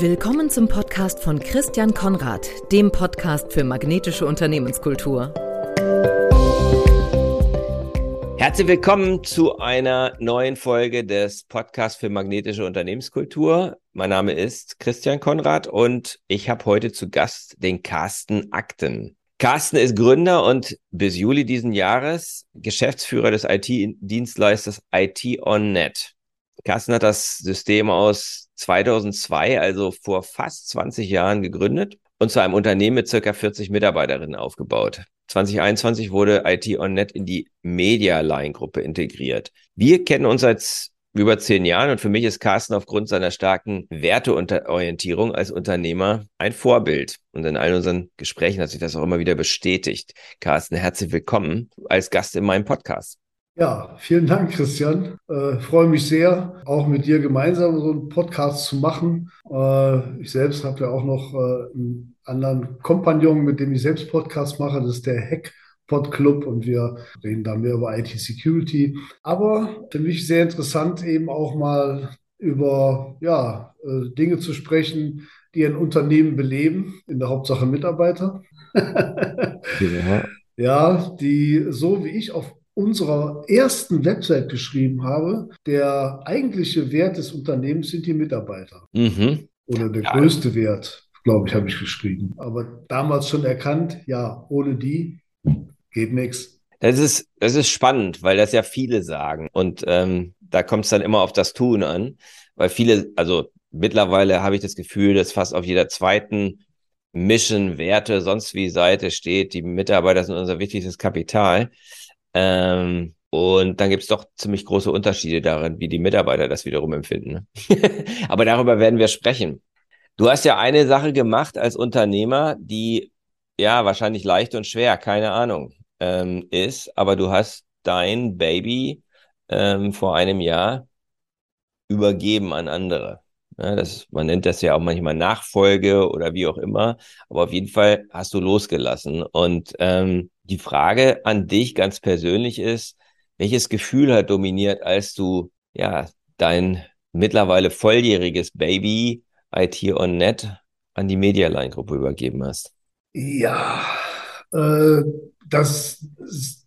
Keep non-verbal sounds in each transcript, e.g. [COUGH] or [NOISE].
Willkommen zum Podcast von Christian Konrad, dem Podcast für magnetische Unternehmenskultur. Herzlich willkommen zu einer neuen Folge des Podcasts für magnetische Unternehmenskultur. Mein Name ist Christian Konrad und ich habe heute zu Gast den Carsten Akten. Carsten ist Gründer und bis Juli diesen Jahres Geschäftsführer des IT-Dienstleisters IT On Net. Carsten hat das System aus 2002, also vor fast 20 Jahren gegründet und zu einem Unternehmen mit circa 40 Mitarbeiterinnen aufgebaut. 2021 wurde IT On Net in die Media Line Gruppe integriert. Wir kennen uns seit über zehn Jahren und für mich ist Carsten aufgrund seiner starken Werteorientierung als Unternehmer ein Vorbild. Und in all unseren Gesprächen hat sich das auch immer wieder bestätigt. Carsten, herzlich willkommen als Gast in meinem Podcast. Ja, vielen Dank, Christian. Äh, freue mich sehr, auch mit dir gemeinsam so einen Podcast zu machen. Äh, ich selbst habe ja auch noch äh, einen anderen Kompagnon, mit dem ich selbst Podcast mache. Das ist der Hack Pod Club und wir reden da mehr über IT Security. Aber für mich sehr interessant, eben auch mal über ja, äh, Dinge zu sprechen, die ein Unternehmen beleben, in der Hauptsache Mitarbeiter. [LAUGHS] ja. ja, die so wie ich auf unserer ersten Website geschrieben habe, der eigentliche Wert des Unternehmens sind die Mitarbeiter. Mhm. Oder der ja. größte Wert, glaube ich, habe ich geschrieben. Aber damals schon erkannt, ja, ohne die geht nichts. Das ist, das ist spannend, weil das ja viele sagen. Und ähm, da kommt es dann immer auf das Tun an. Weil viele, also mittlerweile habe ich das Gefühl, dass fast auf jeder zweiten Mission, Werte, sonst wie Seite steht, die Mitarbeiter sind unser wichtigstes Kapital. Ähm, und dann gibt es doch ziemlich große Unterschiede darin, wie die Mitarbeiter das wiederum empfinden. Ne? [LAUGHS] Aber darüber werden wir sprechen. Du hast ja eine Sache gemacht als Unternehmer, die ja wahrscheinlich leicht und schwer, keine Ahnung, ähm, ist. Aber du hast dein Baby ähm, vor einem Jahr übergeben an andere. Ja, das, man nennt das ja auch manchmal Nachfolge oder wie auch immer. Aber auf jeden Fall hast du losgelassen. Und ähm, die Frage an dich ganz persönlich ist, welches Gefühl hat dominiert, als du ja dein mittlerweile volljähriges Baby IT on Net an die Medialine-Gruppe übergeben hast? Ja, äh, das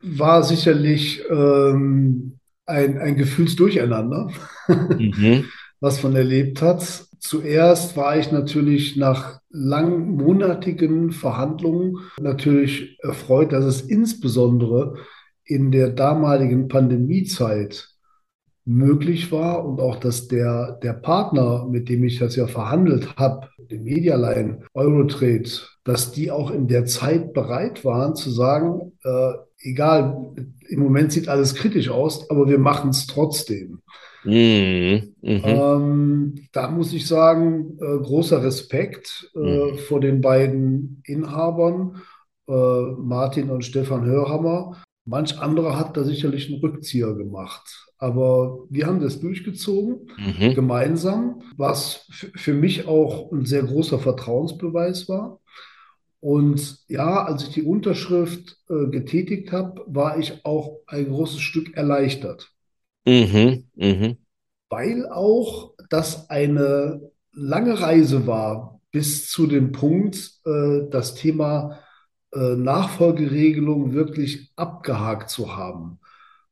war sicherlich ähm, ein, ein Gefühlsdurcheinander. Mhm. [LAUGHS] was man erlebt hat. Zuerst war ich natürlich nach langmonatigen Verhandlungen natürlich erfreut, dass es insbesondere in der damaligen Pandemiezeit möglich war und auch, dass der, der Partner, mit dem ich das ja verhandelt habe, den Medialine, Eurotrade, dass die auch in der Zeit bereit waren zu sagen, äh, egal, im Moment sieht alles kritisch aus, aber wir machen es trotzdem. Mhm. Mhm. Ähm, da muss ich sagen, äh, großer Respekt äh, mhm. vor den beiden Inhabern, äh, Martin und Stefan Hörhammer. Manch anderer hat da sicherlich einen Rückzieher gemacht. Aber wir haben das durchgezogen, mhm. gemeinsam, was für mich auch ein sehr großer Vertrauensbeweis war. Und ja, als ich die Unterschrift äh, getätigt habe, war ich auch ein großes Stück erleichtert. Mhm, mh. Weil auch das eine lange Reise war bis zu dem Punkt, äh, das Thema äh, Nachfolgeregelung wirklich abgehakt zu haben.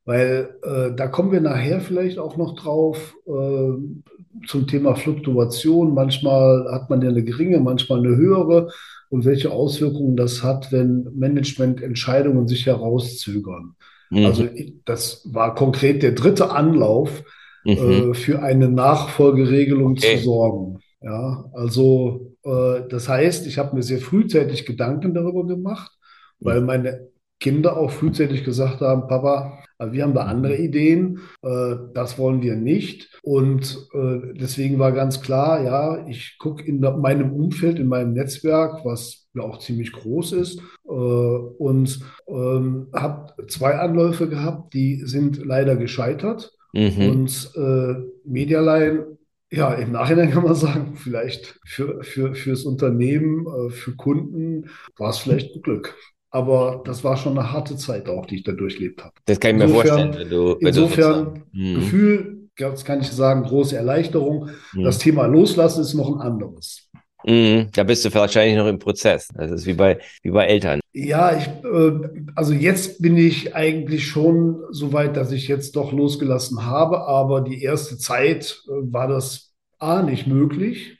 Weil äh, da kommen wir nachher vielleicht auch noch drauf äh, zum Thema Fluktuation. Manchmal hat man ja eine geringe, manchmal eine höhere und welche Auswirkungen das hat, wenn Managemententscheidungen sich herauszögern. Mhm. Also das war konkret der dritte Anlauf, mhm. äh, für eine Nachfolgeregelung okay. zu sorgen. Ja, also äh, das heißt, ich habe mir sehr frühzeitig Gedanken darüber gemacht, weil meine Kinder auch frühzeitig gesagt haben, Papa, wir haben da andere Ideen, äh, das wollen wir nicht. Und äh, deswegen war ganz klar, ja, ich gucke in meinem Umfeld, in meinem Netzwerk, was ja auch ziemlich groß ist, äh, und ähm, habe zwei Anläufe gehabt, die sind leider gescheitert. Mhm. Und äh, Medialine ja, im Nachhinein [LAUGHS] kann man sagen, vielleicht für, für, fürs Unternehmen, äh, für Kunden war es vielleicht ein Glück. Aber das war schon eine harte Zeit auch, die ich da durchlebt habe. Das kann ich mir insofern, vorstellen, wenn du. Wenn insofern, du hm. Gefühl, das kann ich sagen, große Erleichterung. Mhm. Das Thema Loslassen ist noch ein anderes. Mhm, da bist du wahrscheinlich noch im Prozess. Das ist wie bei, wie bei Eltern. Ja, ich, äh, also jetzt bin ich eigentlich schon so weit, dass ich jetzt doch losgelassen habe, aber die erste Zeit äh, war das A nicht möglich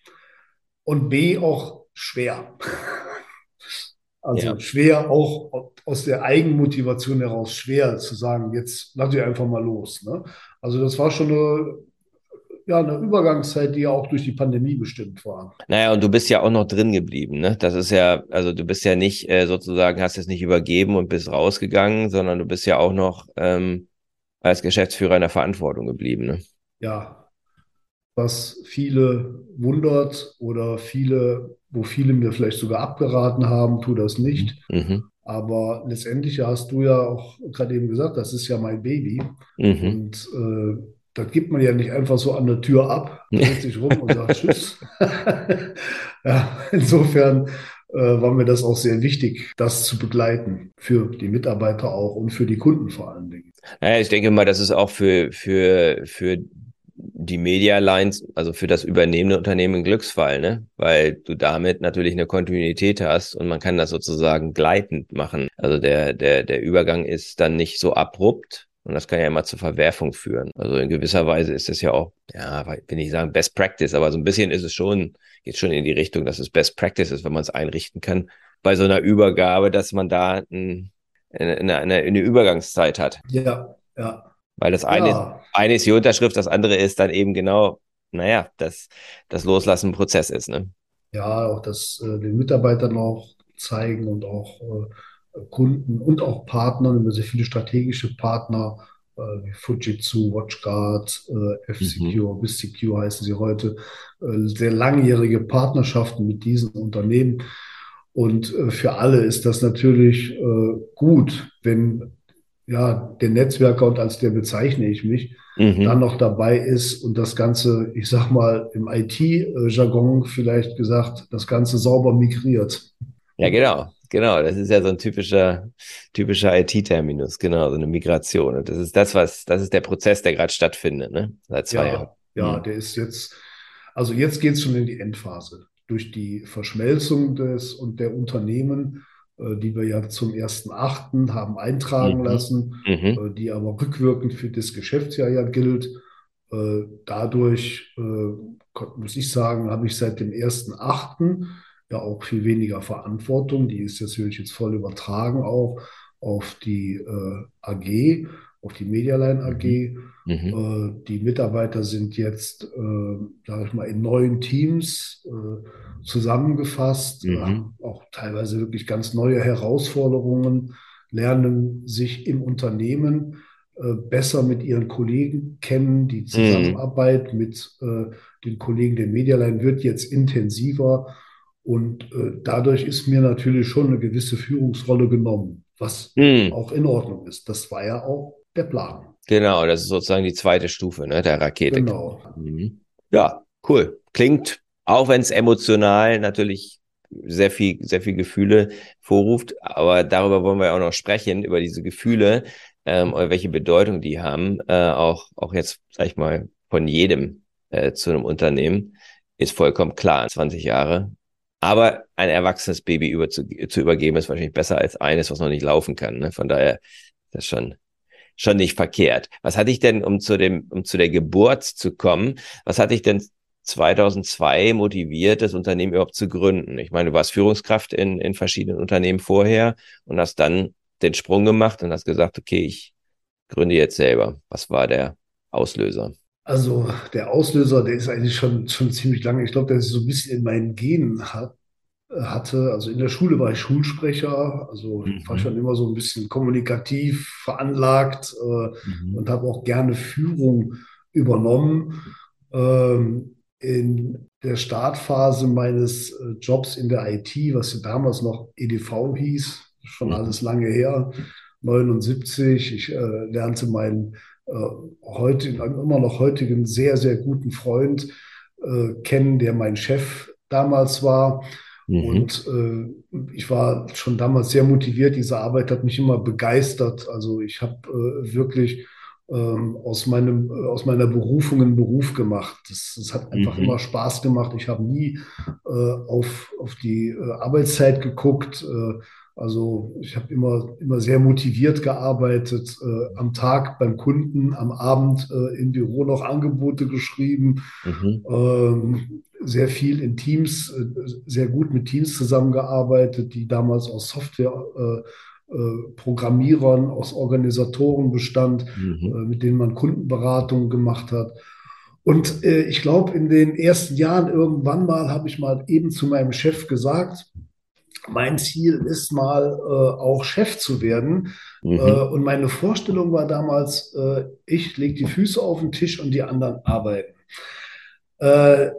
und B auch schwer. [LAUGHS] Also ja. schwer auch aus der Eigenmotivation heraus schwer zu sagen, jetzt lass ich einfach mal los. Ne? Also das war schon eine ja, eine Übergangszeit, die ja auch durch die Pandemie bestimmt war. Naja, und du bist ja auch noch drin geblieben, ne? Das ist ja, also du bist ja nicht äh, sozusagen, hast es nicht übergeben und bist rausgegangen, sondern du bist ja auch noch ähm, als Geschäftsführer in der Verantwortung geblieben, ne? Ja, was viele wundert oder viele, wo viele mir vielleicht sogar abgeraten haben, tu das nicht. Mhm. Aber letztendlich hast du ja auch gerade eben gesagt, das ist ja mein Baby. Mhm. Und äh, das gibt man ja nicht einfach so an der Tür ab, [LAUGHS] dreht sich rum und sagt Tschüss. [LAUGHS] ja, insofern äh, war mir das auch sehr wichtig, das zu begleiten, für die Mitarbeiter auch und für die Kunden vor allen Dingen. Naja, ich denke mal, das ist auch für, für, für die Media Lines, also für das übernehmende Unternehmen ein Glücksfall, ne? Weil du damit natürlich eine Kontinuität hast und man kann das sozusagen gleitend machen. Also der, der, der Übergang ist dann nicht so abrupt, und das kann ja immer zur Verwerfung führen. Also in gewisser Weise ist es ja auch, ja, will ich sagen Best Practice, aber so ein bisschen ist es schon, geht schon in die Richtung, dass es Best Practice ist, wenn man es einrichten kann, bei so einer Übergabe, dass man da ein, eine, eine, eine Übergangszeit hat. Ja, ja. Weil das eine, ja. eine ist die Unterschrift, das andere ist dann eben genau, naja, das, das Loslassen ein Prozess ist, ne? Ja, auch das äh, den Mitarbeitern auch zeigen und auch äh, Kunden und auch Partnern, über sehr viele strategische Partner äh, wie Fujitsu, WatchGuard, äh, F-Secure, mhm. BizSecure heißen sie heute, äh, sehr langjährige Partnerschaften mit diesen Unternehmen. Und für alle ist das natürlich gut, wenn ja, der Netzwerker und als der bezeichne ich mich, mhm. dann noch dabei ist und das Ganze, ich sag mal, im IT-Jargon vielleicht gesagt, das Ganze sauber migriert. Ja, genau. Genau, das ist ja so ein typischer, typischer IT-Terminus, genau, so eine Migration. Und das ist das, was, das ist der Prozess, der gerade stattfindet, ne? Seit zwei ja, Jahren. Ja, mhm. der ist jetzt, also jetzt geht es schon in die Endphase. Durch die Verschmelzung des und der Unternehmen, äh, die wir ja zum 1.8. haben eintragen mhm. lassen, mhm. Äh, die aber rückwirkend für das Geschäftsjahr ja gilt. Äh, dadurch, äh, muss ich sagen, habe ich seit dem 1.8 ja auch viel weniger Verantwortung. Die ist natürlich jetzt voll übertragen auch auf die äh, AG, auf die Medialine AG. Mhm. Äh, die Mitarbeiter sind jetzt, äh, sage ich mal, in neuen Teams äh, zusammengefasst, mhm. haben auch teilweise wirklich ganz neue Herausforderungen, lernen sich im Unternehmen äh, besser mit ihren Kollegen kennen. Die mhm. Zusammenarbeit mhm. mit äh, den Kollegen der Medialine wird jetzt intensiver. Und äh, dadurch ist mir natürlich schon eine gewisse Führungsrolle genommen, was hm. auch in Ordnung ist. Das war ja auch der Plan. Genau, das ist sozusagen die zweite Stufe ne, der Rakete. Genau. Mhm. Ja, cool. Klingt, auch wenn es emotional natürlich sehr viel, sehr viel Gefühle vorruft, aber darüber wollen wir auch noch sprechen, über diese Gefühle ähm, oder welche Bedeutung die haben, äh, auch, auch jetzt, sag ich mal, von jedem äh, zu einem Unternehmen, ist vollkommen klar. 20 Jahre aber ein erwachsenes Baby über zu, zu übergeben ist wahrscheinlich besser als eines, was noch nicht laufen kann. Ne? Von daher ist das schon schon nicht verkehrt. Was hatte ich denn, um zu dem, um zu der Geburt zu kommen, was hatte ich denn 2002 motiviert, das Unternehmen überhaupt zu gründen? Ich meine, du warst Führungskraft in, in verschiedenen Unternehmen vorher und hast dann den Sprung gemacht und hast gesagt, okay, ich gründe jetzt selber. Was war der Auslöser? Also der Auslöser, der ist eigentlich schon, schon ziemlich lange. Ich glaube, der ist so ein bisschen in meinen Genen hat, hatte. Also in der Schule war ich Schulsprecher, also mhm. war schon immer so ein bisschen kommunikativ veranlagt äh, mhm. und habe auch gerne Führung übernommen. Ähm, in der Startphase meines äh, Jobs in der IT, was ja damals noch EDV hieß, schon mhm. alles lange her, 79. Ich äh, lernte meinen äh, heute, immer noch heutigen sehr, sehr guten Freund äh, kennen, der mein Chef damals war. Mhm. Und äh, ich war schon damals sehr motiviert. Diese Arbeit hat mich immer begeistert. Also ich habe äh, wirklich ähm, aus, meinem, äh, aus meiner Berufung einen Beruf gemacht. Das, das hat einfach mhm. immer Spaß gemacht. Ich habe nie äh, auf, auf die Arbeitszeit geguckt. Also ich habe immer, immer sehr motiviert gearbeitet, äh, am Tag beim Kunden, am Abend äh, im Büro noch Angebote geschrieben, mhm. ähm, sehr viel in Teams, äh, sehr gut mit Teams zusammengearbeitet, die damals aus Software äh, äh, aus Organisatoren bestand, mhm. Äh, mit denen man Kundenberatungen gemacht hat. Und ich glaube, in den ersten Jahren irgendwann mal habe ich mal eben zu meinem Chef gesagt, mein Ziel ist mal äh, auch Chef zu werden. Mhm. Äh, und meine Vorstellung war damals, äh, ich lege die Füße auf den Tisch und die anderen arbeiten. Äh,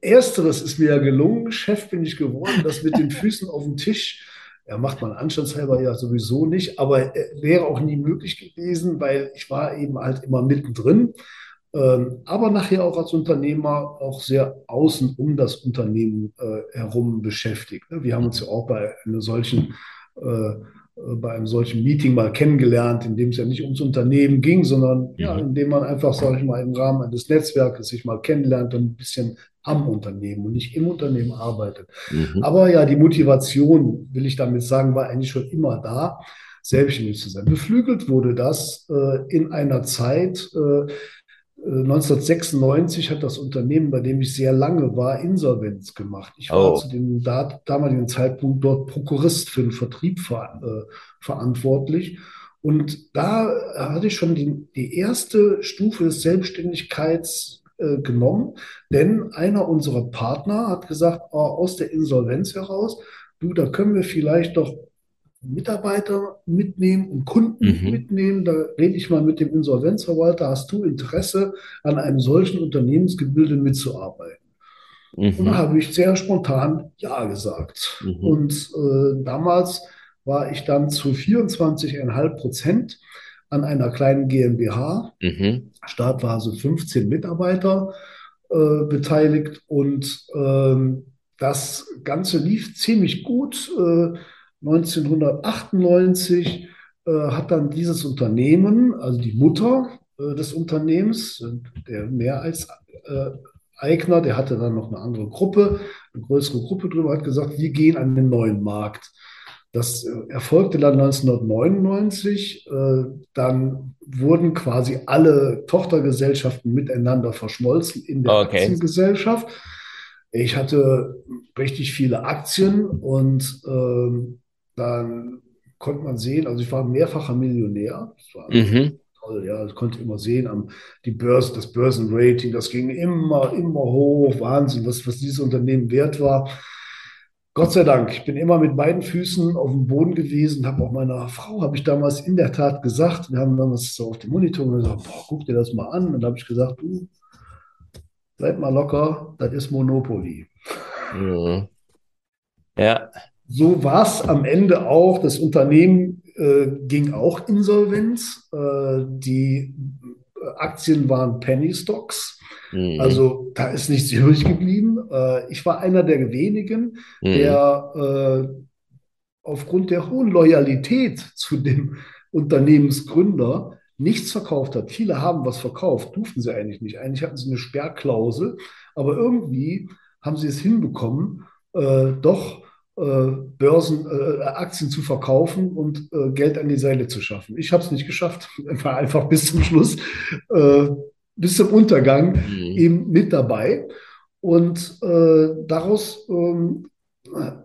ersteres ist mir ja gelungen, Chef bin ich geworden, das mit den Füßen auf dem Tisch. Ja, macht man anstandshalber ja sowieso nicht, aber äh, wäre auch nie möglich gewesen, weil ich war eben halt immer mittendrin. Ähm, aber nachher auch als Unternehmer auch sehr außen um das Unternehmen äh, herum beschäftigt. Ne? Wir haben uns ja auch bei einer solchen äh, bei einem solchen Meeting mal kennengelernt, in dem es ja nicht ums Unternehmen ging, sondern ja, mhm. in dem man einfach, sage ich mal, im Rahmen eines Netzwerkes sich mal kennenlernt und ein bisschen am Unternehmen und nicht im Unternehmen arbeitet. Mhm. Aber ja, die Motivation, will ich damit sagen, war eigentlich schon immer da, selbstständig zu sein. Beflügelt wurde das äh, in einer Zeit, äh, 1996 hat das Unternehmen, bei dem ich sehr lange war, Insolvenz gemacht. Ich war oh. zu dem damaligen Zeitpunkt dort Prokurist für den Vertrieb ver äh, verantwortlich. Und da hatte ich schon die, die erste Stufe des Selbstständigkeits äh, genommen, denn einer unserer Partner hat gesagt, oh, aus der Insolvenz heraus, du, da können wir vielleicht doch Mitarbeiter mitnehmen und Kunden mhm. mitnehmen. Da rede ich mal mit dem Insolvenzverwalter. Hast du Interesse, an einem solchen Unternehmensgebilde mitzuarbeiten? Mhm. Und da habe ich sehr spontan Ja gesagt. Mhm. Und äh, damals war ich dann zu 24,5 Prozent an einer kleinen GmbH. Mhm. Start war also 15 Mitarbeiter äh, beteiligt und ähm, das Ganze lief ziemlich gut. Äh, 1998 äh, hat dann dieses Unternehmen, also die Mutter äh, des Unternehmens, der Mehrheitseigner, der hatte dann noch eine andere Gruppe, eine größere Gruppe drüber, hat gesagt, wir gehen an den neuen Markt. Das äh, erfolgte dann 1999. Äh, dann wurden quasi alle Tochtergesellschaften miteinander verschmolzen in der okay. Aktiengesellschaft. Ich hatte richtig viele Aktien und ähm, dann konnte man sehen, also ich war mehrfacher Millionär. Das war mhm. toll, ja. Ich konnte immer sehen, am, die Börse, das Börsenrating, das ging immer, immer hoch. Wahnsinn, was, was dieses Unternehmen wert war. Gott sei Dank, ich bin immer mit beiden Füßen auf dem Boden gewesen, habe auch meiner Frau, habe ich damals in der Tat gesagt, wir haben damals so auf dem Monitor gesagt, boah, guck dir das mal an. Und da habe ich gesagt, du, bleib mal locker, das ist Monopoly. Mhm. Ja. So war es am Ende auch. Das Unternehmen äh, ging auch insolvenz. Äh, die Aktien waren Penny Stocks. Mhm. Also da ist nichts [LAUGHS] übrig geblieben. Äh, ich war einer der wenigen, mhm. der äh, aufgrund der hohen Loyalität zu dem Unternehmensgründer nichts verkauft hat. Viele haben was verkauft, durften sie eigentlich nicht. Eigentlich hatten sie eine Sperrklausel, aber irgendwie haben sie es hinbekommen, äh, doch Börsen, äh, Aktien zu verkaufen und äh, Geld an die Seile zu schaffen. Ich habe es nicht geschafft, [LAUGHS] war einfach bis zum Schluss, äh, bis zum Untergang mhm. eben mit dabei. Und äh, daraus ähm,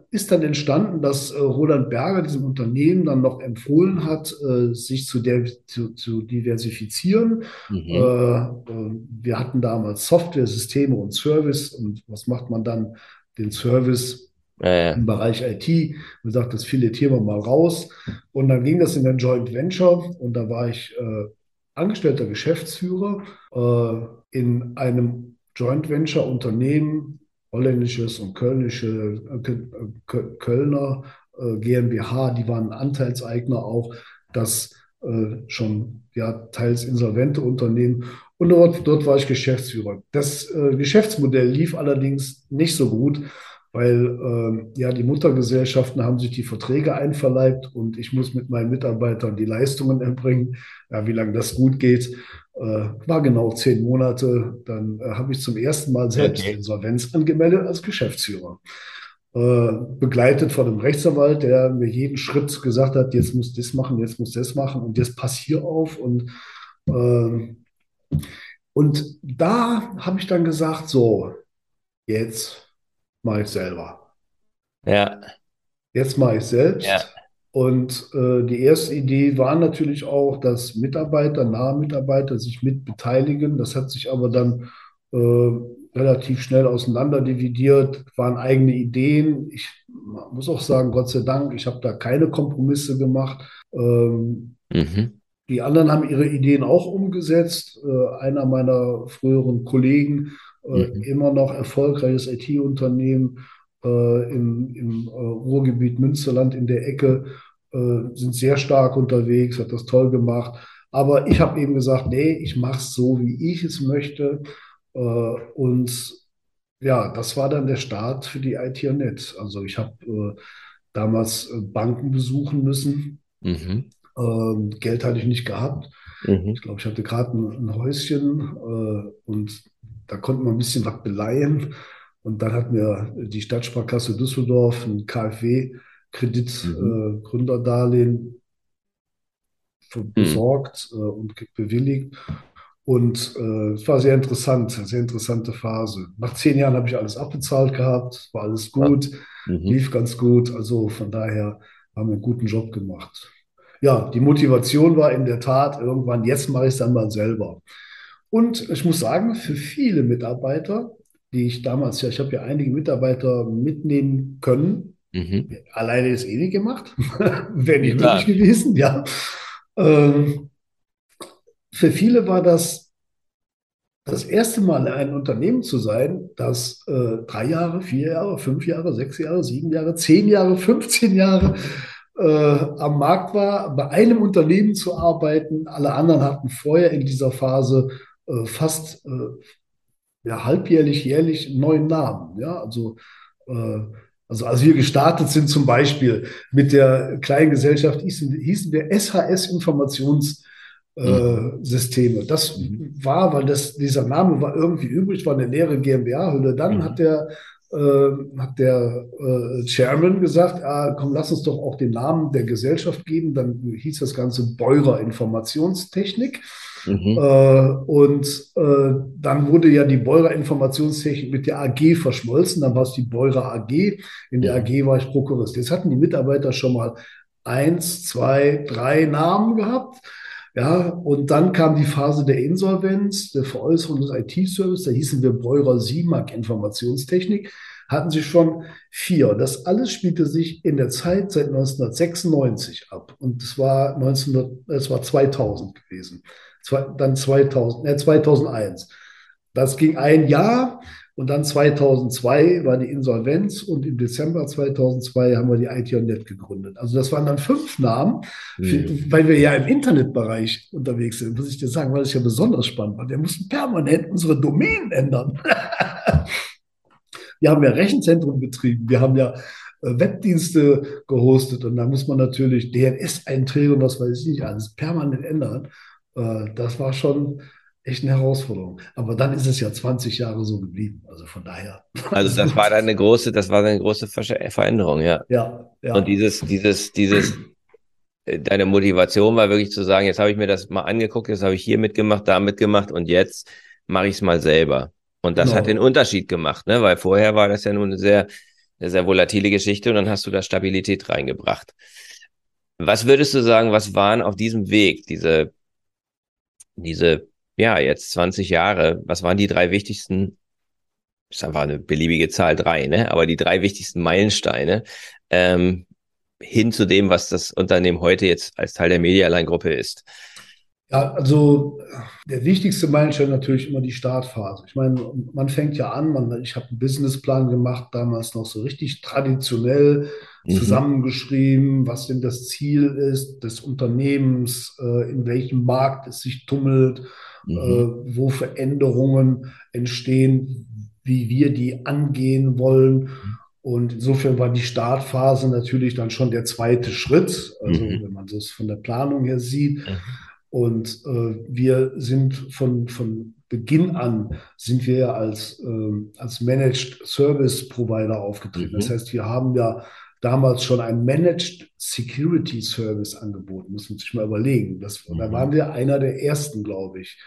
ist dann entstanden, dass äh, Roland Berger diesem Unternehmen dann noch empfohlen hat, sich zu, der, zu, zu diversifizieren. Mhm. wir hatten damals Software, Systeme und Service. Und was macht man dann? Den Service ja, im Bereich IT. Man sagt, das filetieren wir mal raus. Und dann ging das in ein Joint Venture und da war ich äh, angestellter Geschäftsführer äh, in einem Joint Venture Unternehmen, holländisches und kölnische äh, Kölner äh, GmbH, die waren Anteilseigner auch, das äh, schon ja teils insolvente Unternehmen. Und dort, dort war ich Geschäftsführer. Das äh, Geschäftsmodell lief allerdings nicht so gut weil äh, ja die Muttergesellschaften haben sich die Verträge einverleibt und ich muss mit meinen Mitarbeitern die Leistungen erbringen. Ja, wie lange das gut geht, äh, war genau zehn Monate. Dann äh, habe ich zum ersten Mal selbst okay. Insolvenz angemeldet als Geschäftsführer. Äh, begleitet von einem Rechtsanwalt, der mir jeden Schritt gesagt hat, jetzt muss das machen, jetzt muss das machen und jetzt pass hier auf. Und, äh, und da habe ich dann gesagt, so, jetzt mache ich selber. Ja. Jetzt mache ich selbst. Ja. Und äh, die erste Idee war natürlich auch, dass Mitarbeiter, nahe Mitarbeiter sich mit beteiligen. Das hat sich aber dann äh, relativ schnell auseinanderdividiert, waren eigene Ideen. Ich muss auch sagen, Gott sei Dank, ich habe da keine Kompromisse gemacht. Ähm, mhm. Die anderen haben ihre Ideen auch umgesetzt. Äh, einer meiner früheren Kollegen, mhm. immer noch erfolgreiches IT-Unternehmen äh, im, im äh, Ruhrgebiet Münsterland in der Ecke, äh, sind sehr stark unterwegs, hat das toll gemacht. Aber ich habe eben gesagt, nee, ich mache es so, wie ich es möchte. Äh, und ja, das war dann der Start für die IT-Net. Also ich habe äh, damals äh, Banken besuchen müssen. Mhm. Ähm, Geld hatte ich nicht gehabt. Mhm. Ich glaube, ich hatte gerade ein, ein, Häuschen äh, und da konnte man ein bisschen was beleihen. Und dann hat mir die Stadtsparkasse Düsseldorf ein KfW-Kredit, mhm. äh, mhm. besorgt äh, und bewilligt. Und äh, es war sehr interessant, eine sehr interessante Phase. Nach zehn Jahren habe ich alles abbezahlt gehabt, war alles gut, mhm. lief ganz gut. Also von daher haben wir einen guten Job gemacht. Ja, die Motivation war in der Tat irgendwann, jetzt mache ich es dann mal selber. Und ich muss sagen, für viele Mitarbeiter, die ich damals ja, ich habe ja einige Mitarbeiter mitnehmen können, mhm. alleine ist eh nicht gemacht, [LAUGHS] wäre nicht möglich gewesen, ja. Ähm, für viele war das das erste Mal in einem Unternehmen zu sein, das äh, drei Jahre, vier Jahre, fünf Jahre, sechs Jahre, sieben Jahre, zehn Jahre, 15 Jahre äh, am Markt war, bei einem Unternehmen zu arbeiten. Alle anderen hatten vorher in dieser Phase äh, fast äh, ja, halbjährlich, jährlich einen neuen Namen. Ja, also äh, also als wir gestartet sind zum Beispiel mit der kleinen Gesellschaft hießen, hießen wir SHS Informations Systeme. Das war, weil das, dieser Name war irgendwie übrig, war eine leere GmbH-Hülle. Dann mhm. hat der, äh, hat der äh, Chairman gesagt, ah, komm, lass uns doch auch den Namen der Gesellschaft geben. Dann hieß das Ganze Beurer Informationstechnik. Mhm. Äh, und äh, dann wurde ja die Beurer Informationstechnik mit der AG verschmolzen. Dann war es die Beurer AG. In der AG war ich Prokurist. Jetzt hatten die Mitarbeiter schon mal eins, zwei, drei Namen gehabt. Ja, und dann kam die Phase der Insolvenz, der Veräußerung des IT-Service, da hießen wir Breurer Siemag Informationstechnik, hatten sie schon vier. Das alles spielte sich in der Zeit seit 1996 ab. Und es war 1900, es war 2000 gewesen. Dann 2000, äh, 2001. Das ging ein Jahr. Und dann 2002 war die Insolvenz und im Dezember 2002 haben wir die IT-Net gegründet. Also das waren dann fünf Namen, mhm. weil wir ja im Internetbereich unterwegs sind, muss ich dir sagen, weil es ja besonders spannend war. Wir mussten permanent unsere Domänen ändern. [LAUGHS] wir haben ja Rechenzentrum betrieben, wir haben ja äh, Webdienste gehostet und da muss man natürlich DNS-Einträge und was weiß ich nicht alles permanent ändern. Äh, das war schon echt eine Herausforderung. Aber dann ist es ja 20 Jahre so geblieben. Also von daher. [LAUGHS] Also das war eine große, das war eine große Veränderung, ja. Ja, ja. Und dieses, dieses, dieses, äh, deine Motivation war wirklich zu sagen, jetzt habe ich mir das mal angeguckt, jetzt habe ich hier mitgemacht, da mitgemacht und jetzt mache ich es mal selber. Und das genau. hat den Unterschied gemacht, ne? Weil vorher war das ja nun eine sehr, eine sehr volatile Geschichte und dann hast du da Stabilität reingebracht. Was würdest du sagen, was waren auf diesem Weg diese, diese ja, jetzt 20 Jahre, was waren die drei wichtigsten, ist einfach eine beliebige Zahl drei, ne? Aber die drei wichtigsten Meilensteine ähm, hin zu dem, was das Unternehmen heute jetzt als Teil der Medialine-Gruppe ist. Ja, also der wichtigste Meilenstein natürlich immer die Startphase. Ich meine, man fängt ja an, man, ich habe einen Businessplan gemacht, damals noch so richtig traditionell mhm. zusammengeschrieben, was denn das Ziel ist des Unternehmens, äh, in welchem Markt es sich tummelt, mhm. äh, wo Veränderungen entstehen, wie wir die angehen wollen. Und insofern war die Startphase natürlich dann schon der zweite Schritt, also Mhm. wenn man das von der Planung her sieht. Mhm. Und äh, wir sind von, von Beginn an sind wir ja als, ähm, als Managed Service Provider aufgetreten. Mhm. Das heißt, wir haben ja damals schon einen Managed Security Service angeboten, muss man sich mal überlegen. Das, Da Mhm. waren wir einer der ersten, glaube ich.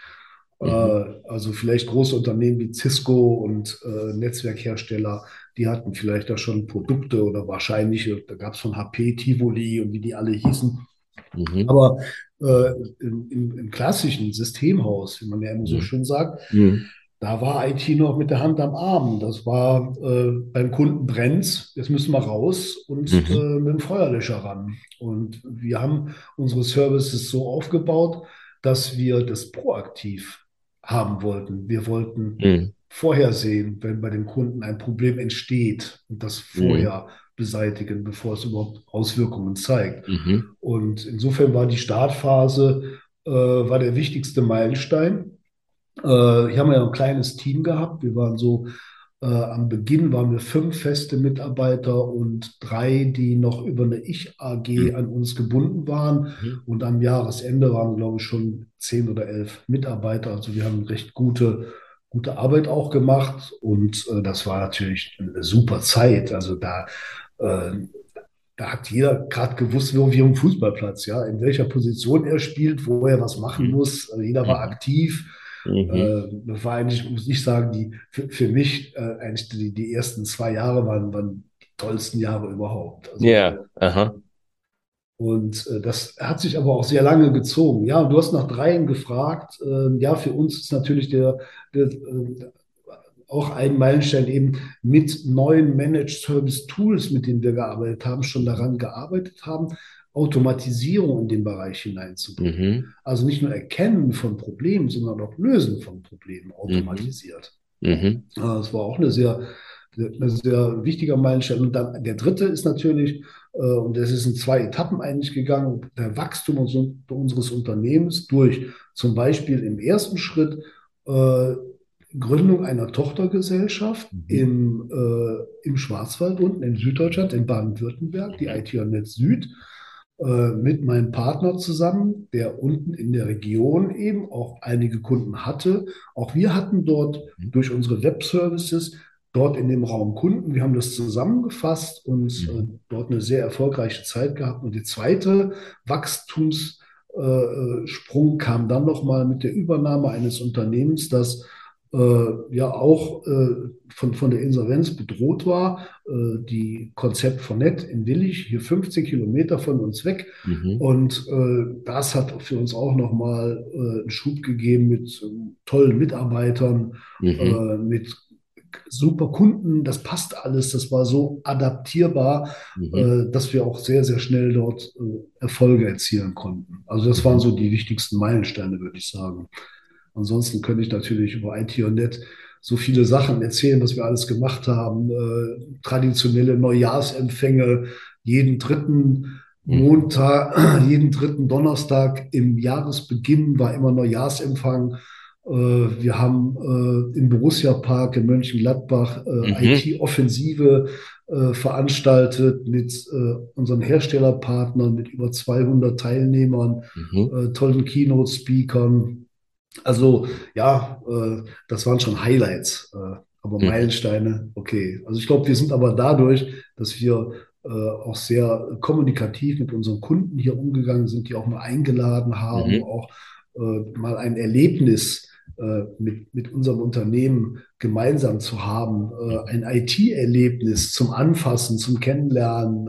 Mhm. Äh, also vielleicht große Unternehmen wie Cisco und äh, Netzwerkhersteller, die hatten vielleicht da schon Produkte oder wahrscheinlich, da gab es von HP, Tivoli und wie die alle hießen. Mhm. Aber äh, im, im, im klassischen Systemhaus, wie man ja immer so Mhm. schön sagt, Mhm. Da war IT noch mit der Hand am Arm. Das war äh, beim Kunden brennt, jetzt müssen wir raus und Mhm. äh, mit dem Feuerlöscher ran. Und wir haben unsere Services so aufgebaut, dass wir das proaktiv haben wollten. Wir wollten Mhm. vorhersehen, wenn bei dem Kunden ein Problem entsteht und das vorher beseitigen, bevor es überhaupt Auswirkungen zeigt. Mhm. Und insofern war die Startphase äh, war der wichtigste Meilenstein. Äh, haben wir ja ein kleines Team gehabt. Wir waren so, äh, am Beginn waren wir fünf feste Mitarbeiter und drei, die noch über eine Ich-AG an uns gebunden waren. Mhm. Und am Jahresende waren glaube ich, schon zehn oder elf Mitarbeiter. Also wir haben recht gute, gute Arbeit auch gemacht. Und äh, das war natürlich eine super Zeit. Also da, äh, da hat jeder gerade gewusst, wo wir am Fußballplatz, ja, in welcher Position er spielt, wo er was machen Mhm. muss. Also jeder war Mhm. aktiv. Mhm. Äh, das war eigentlich, muss ich sagen, die, für, für mich äh, eigentlich die, die ersten zwei Jahre waren, waren die tollsten Jahre überhaupt. Also, Ja, aha. Und äh, das hat sich aber auch sehr lange gezogen. Ja, du hast nach dreien gefragt. Ähm, ja, für uns ist natürlich der, der äh, auch ein Meilenstein eben mit neuen Managed Service Tools, mit denen wir gearbeitet haben, schon daran gearbeitet haben, Automatisierung in den Bereich hineinzubringen. Mhm. Also nicht nur Erkennen von Problemen, sondern auch Lösen von Problemen automatisiert. Mhm. Das war auch eine sehr, eine sehr wichtiger Meilenstein. Und dann der dritte ist natürlich, äh, und das ist in zwei Etappen eigentlich gegangen, der Wachstum uns- unseres Unternehmens durch zum Beispiel im ersten Schritt äh, Gründung einer Tochtergesellschaft Mhm. im, äh, im Schwarzwald unten in Süddeutschland, in Baden-Württemberg, die IT-Net Süd, äh, mit meinem Partner zusammen, der unten in der Region eben auch einige Kunden hatte. Auch wir hatten dort Mhm. durch unsere Web-Services dort in dem Raum Kunden. Wir haben das zusammengefasst und Mhm. äh, dort eine sehr erfolgreiche Zeit gehabt. Und der zweite Wachstumssprung äh, Sprung kam dann nochmal mit der Übernahme eines Unternehmens, das äh, ja auch äh, von, von der Insolvenz bedroht war. Äh, die Konzept von Net in Willig, hier 15 Kilometer von uns weg. Mhm. Und äh, das hat für uns auch nochmal äh, einen Schub gegeben mit ähm, tollen Mitarbeitern, Mhm. äh, mit super Kunden. Das passt alles. Das war so adaptierbar, Mhm. äh, dass wir auch sehr, sehr schnell dort äh, Erfolge erzielen konnten. Also das waren so die wichtigsten Meilensteine, würde ich sagen. Ansonsten könnte ich natürlich über IT und Net so viele Sachen erzählen, was wir alles gemacht haben. Äh, traditionelle Neujahrsempfänge jeden dritten Mhm. Montag, [CLEARS THROAT] jeden dritten Donnerstag im Jahresbeginn war immer Neujahrsempfang. Äh, wir haben äh, im Borussia Park in Mönchengladbach Mhm. IT-Offensive veranstaltet mit unseren Herstellerpartnern, mit über 200 Teilnehmern, Mhm. tollen Keynote-Speakern. Also ja, äh, das waren schon Highlights, äh, aber Mhm. Meilensteine, okay. Also ich glaube, wir sind aber dadurch, dass wir äh, auch sehr kommunikativ mit unseren Kunden hier umgegangen sind, die auch mal eingeladen haben, Mhm. auch äh, mal ein Erlebnis äh, mit, mit unserem Unternehmen gemeinsam zu haben, äh, ein IT-Erlebnis zum Anfassen, zum Kennenlernen,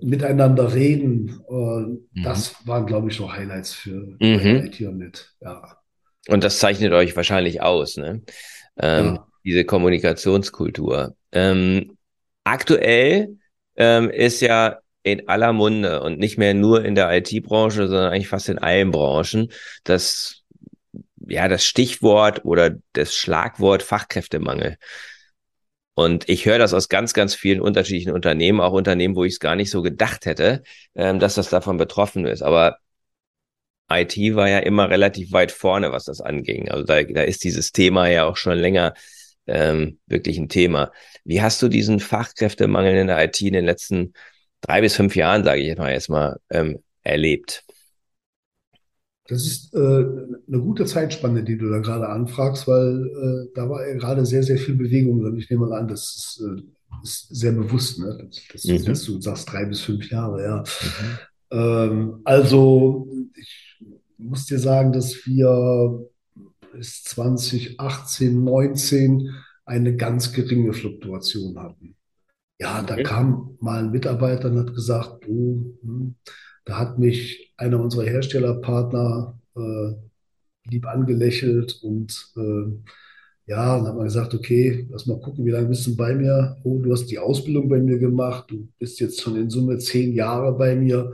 miteinander reden. Äh, Das waren, glaube ich, so Highlights für Mhm. IT und Net. Ja. Und das zeichnet euch wahrscheinlich aus, ne? Ähm, Ja. Diese Kommunikationskultur. Ähm, aktuell ähm, ist ja in aller Munde und nicht mehr nur in der IT-Branche, sondern eigentlich fast in allen Branchen das, ja, das Stichwort oder das Schlagwort Fachkräftemangel. Und ich höre das aus ganz, ganz vielen unterschiedlichen Unternehmen, auch Unternehmen, wo ich es gar nicht so gedacht hätte, ähm, dass das davon betroffen ist. Aber IT war ja immer relativ weit vorne, was das anging. Also da, da ist dieses Thema ja auch schon länger ähm, wirklich ein Thema. Wie hast du diesen Fachkräftemangel in der IT in den letzten drei bis fünf Jahren, sage ich jetzt mal, jetzt mal ähm, erlebt? Das ist äh, eine gute Zeitspanne, die du da gerade anfragst, weil äh, da war ja gerade sehr, sehr viel Bewegung drin. Ich nehme mal an, das ist, äh, ist sehr bewusst, ne? dass, mhm. dass, du sagst drei bis fünf Jahre, ja. Mhm. Ähm, also ich muss dir sagen, dass wir bis 2018, 19 eine ganz geringe Fluktuation hatten. Ja, da kam mal ein Mitarbeiter und hat gesagt, du, hm, da hat mich einer unserer Herstellerpartner äh, lieb angelächelt und äh, ja, dann hat man gesagt, okay, lass mal gucken, wie lange bist du bei mir? Oh, du hast die Ausbildung bei mir gemacht, du bist jetzt schon in Summe zehn Jahre bei mir.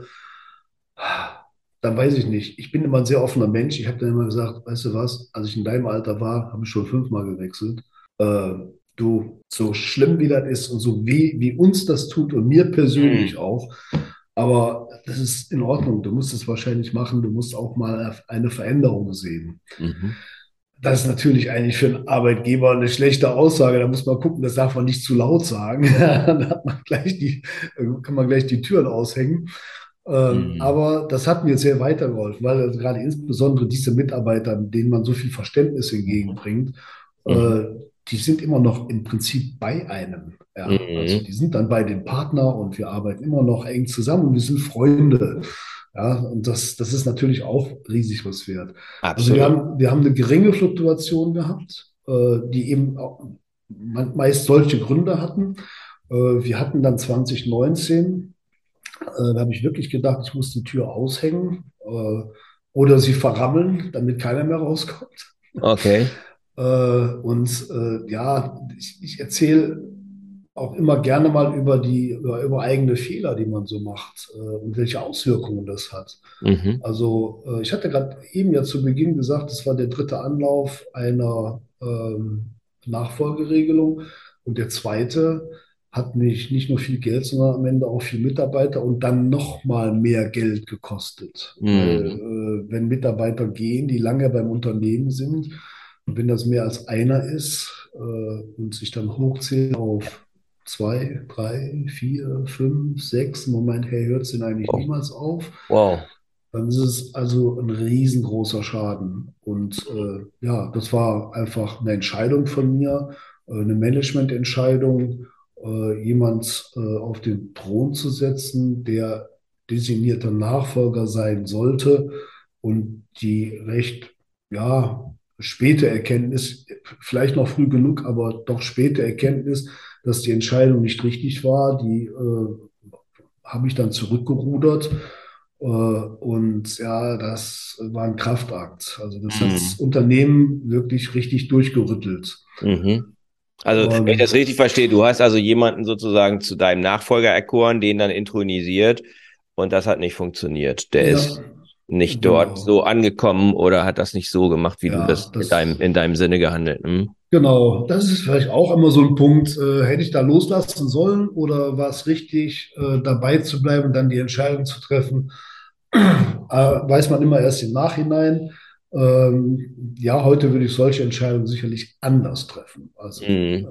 Dann weiß ich nicht. Ich bin immer ein sehr offener Mensch. Ich habe dann immer gesagt, weißt du was, als ich in deinem Alter war, habe ich schon fünfmal gewechselt. Äh, du, so schlimm wie das ist und so wie, wie uns das tut und mir persönlich mhm. auch, aber das ist in Ordnung. Du musst es wahrscheinlich machen. Du musst auch mal eine Veränderung sehen. Mhm. Das ist natürlich eigentlich für einen Arbeitgeber eine schlechte Aussage. Da muss man gucken, das darf man nicht zu laut sagen. [LAUGHS] Dann hat man gleich die, kann man gleich die Türen aushängen. Ähm, mhm. Aber das hat mir sehr weitergeholfen, weil also gerade insbesondere diese Mitarbeiter, denen man so viel Verständnis entgegenbringt, mhm. äh, die sind immer noch im Prinzip bei einem. Ja, mhm. also die sind dann bei dem Partner und wir arbeiten immer noch eng zusammen und wir sind Freunde. Ja, und das, das ist natürlich auch riesig was wert. Absolut. Also wir haben, wir haben eine geringe Fluktuation gehabt, äh, die eben meist solche Gründe hatten. Äh, wir hatten dann 2019, äh, da habe ich wirklich gedacht, ich muss die Tür aushängen äh, oder sie verrammeln, damit keiner mehr rauskommt. Okay. [LAUGHS] Äh, und äh, ja, ich, ich erzähle auch immer gerne mal über die über, über eigene Fehler, die man so macht äh, und welche Auswirkungen das hat. Mhm. Also ich hatte gerade eben ja zu Beginn gesagt, das war der dritte Anlauf einer ähm, Nachfolgeregelung und der zweite hat mich nicht nur viel Geld, sondern am Ende auch viel Mitarbeiter und dann noch mal mehr Geld gekostet. Mhm. Weil, äh, wenn Mitarbeiter gehen, die lange beim Unternehmen sind, und wenn das mehr als einer ist äh, und sich dann hochzählt auf zwei, drei, vier, fünf, sechs, im Moment her hört es denn eigentlich wow. niemals auf. Wow. Dann ist es also ein riesengroßer Schaden. Und äh, ja, das war einfach eine Entscheidung von mir, äh, eine Managemententscheidung, äh, jemand äh, auf den Thron zu setzen, der designierter Nachfolger sein sollte und die recht, ja, späte Erkenntnis, vielleicht noch früh genug, aber doch späte Erkenntnis, dass die Entscheidung nicht richtig war, die äh, habe ich dann zurückgerudert. Äh, und ja, das war ein Kraftakt. Also das mhm. hat das Unternehmen wirklich richtig durchgerüttelt. Mhm. Also, und, wenn ich das richtig verstehe, du hast also jemanden sozusagen zu deinem Nachfolger erkoren, den dann intronisiert und das hat nicht funktioniert. Der ja. ist nicht genau. dort so angekommen oder hat das nicht so gemacht, wie ja, du das, das in, deinem, in deinem Sinne gehandelt. Hm? Genau, das ist vielleicht auch immer so ein Punkt. Äh, hätte ich da loslassen sollen oder war es richtig, äh, dabei zu bleiben und dann die Entscheidung zu treffen? [CLEARS THROAT] äh, weiß man immer erst im Nachhinein. Ähm, ja, heute würde ich solche Entscheidungen sicherlich anders treffen. Also, mhm. Äh,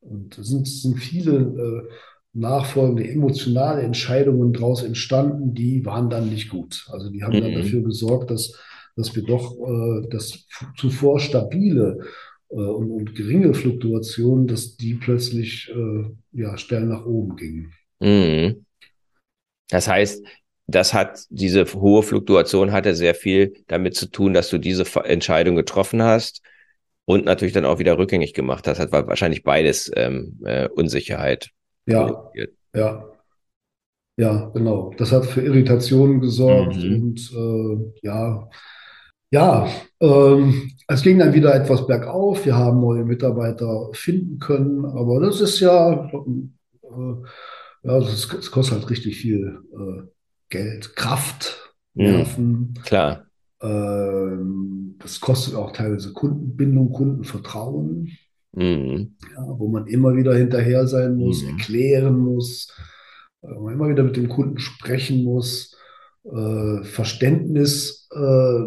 und es sind, sind viele äh, nachfolgende emotionale Entscheidungen daraus entstanden, die waren dann nicht gut. Also die haben mhm. dann dafür gesorgt, dass, dass wir doch äh, das zuvor stabile äh, und, und, geringe Fluktuationen, dass die plötzlich äh, ja, steil nach oben gingen. Mhm. Das heißt, das hat, diese hohe Fluktuation hatte sehr viel damit zu tun, dass du diese Entscheidung getroffen hast und natürlich dann auch wieder rückgängig gemacht hast. Das war wahrscheinlich beides ähm, äh, Unsicherheit. Ja, ja, ja, genau. Das hat für Irritationen gesorgt mhm. und äh, ja, ja, ähm, es ging dann wieder etwas bergauf. Wir haben neue Mitarbeiter finden können, aber das ist ja, äh, ja, es kostet halt richtig viel äh, Geld, Kraft, mhm. Nerven. Mhm, klar. Ähm, das kostet auch teilweise Kundenbindung, Kundenvertrauen mhm. ja, wo man immer wieder hinterher sein muss, mhm. erklären muss, äh, wo man immer wieder mit dem Kunden sprechen muss, äh, Verständnis äh,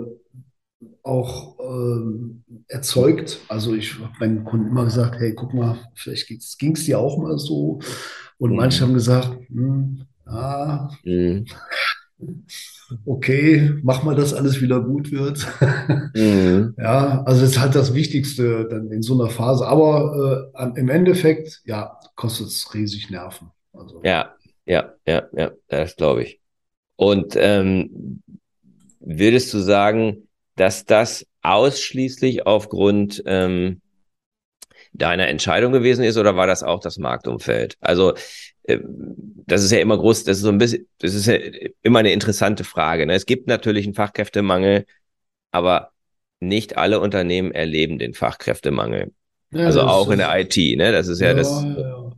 auch ähm, erzeugt. Also ich habe meinen Kunden immer gesagt, hey, guck mal, vielleicht ging es dir auch mal so. Und mhm. manche haben gesagt, hm, ah. [LAUGHS] okay, mach mal, dass alles wieder gut wird. [LAUGHS] Mhm. Ja, also es ist halt das Wichtigste dann in so einer Phase. Aber äh, im Endeffekt, ja, kostet es riesig Nerven. Also. Ja, ja, ja, ja, das glaube ich. Und ähm, würdest du sagen, dass das ausschließlich aufgrund ähm, deiner Entscheidung gewesen ist oder war das auch das Marktumfeld? Also das ist ja immer groß, das ist so ein bisschen, das ist ja immer eine interessante Frage. Ne? Es gibt natürlich einen Fachkräftemangel, aber nicht alle Unternehmen erleben den Fachkräftemangel. Ja, also auch in der IT, ne? Das ist ja, ja das. Ja.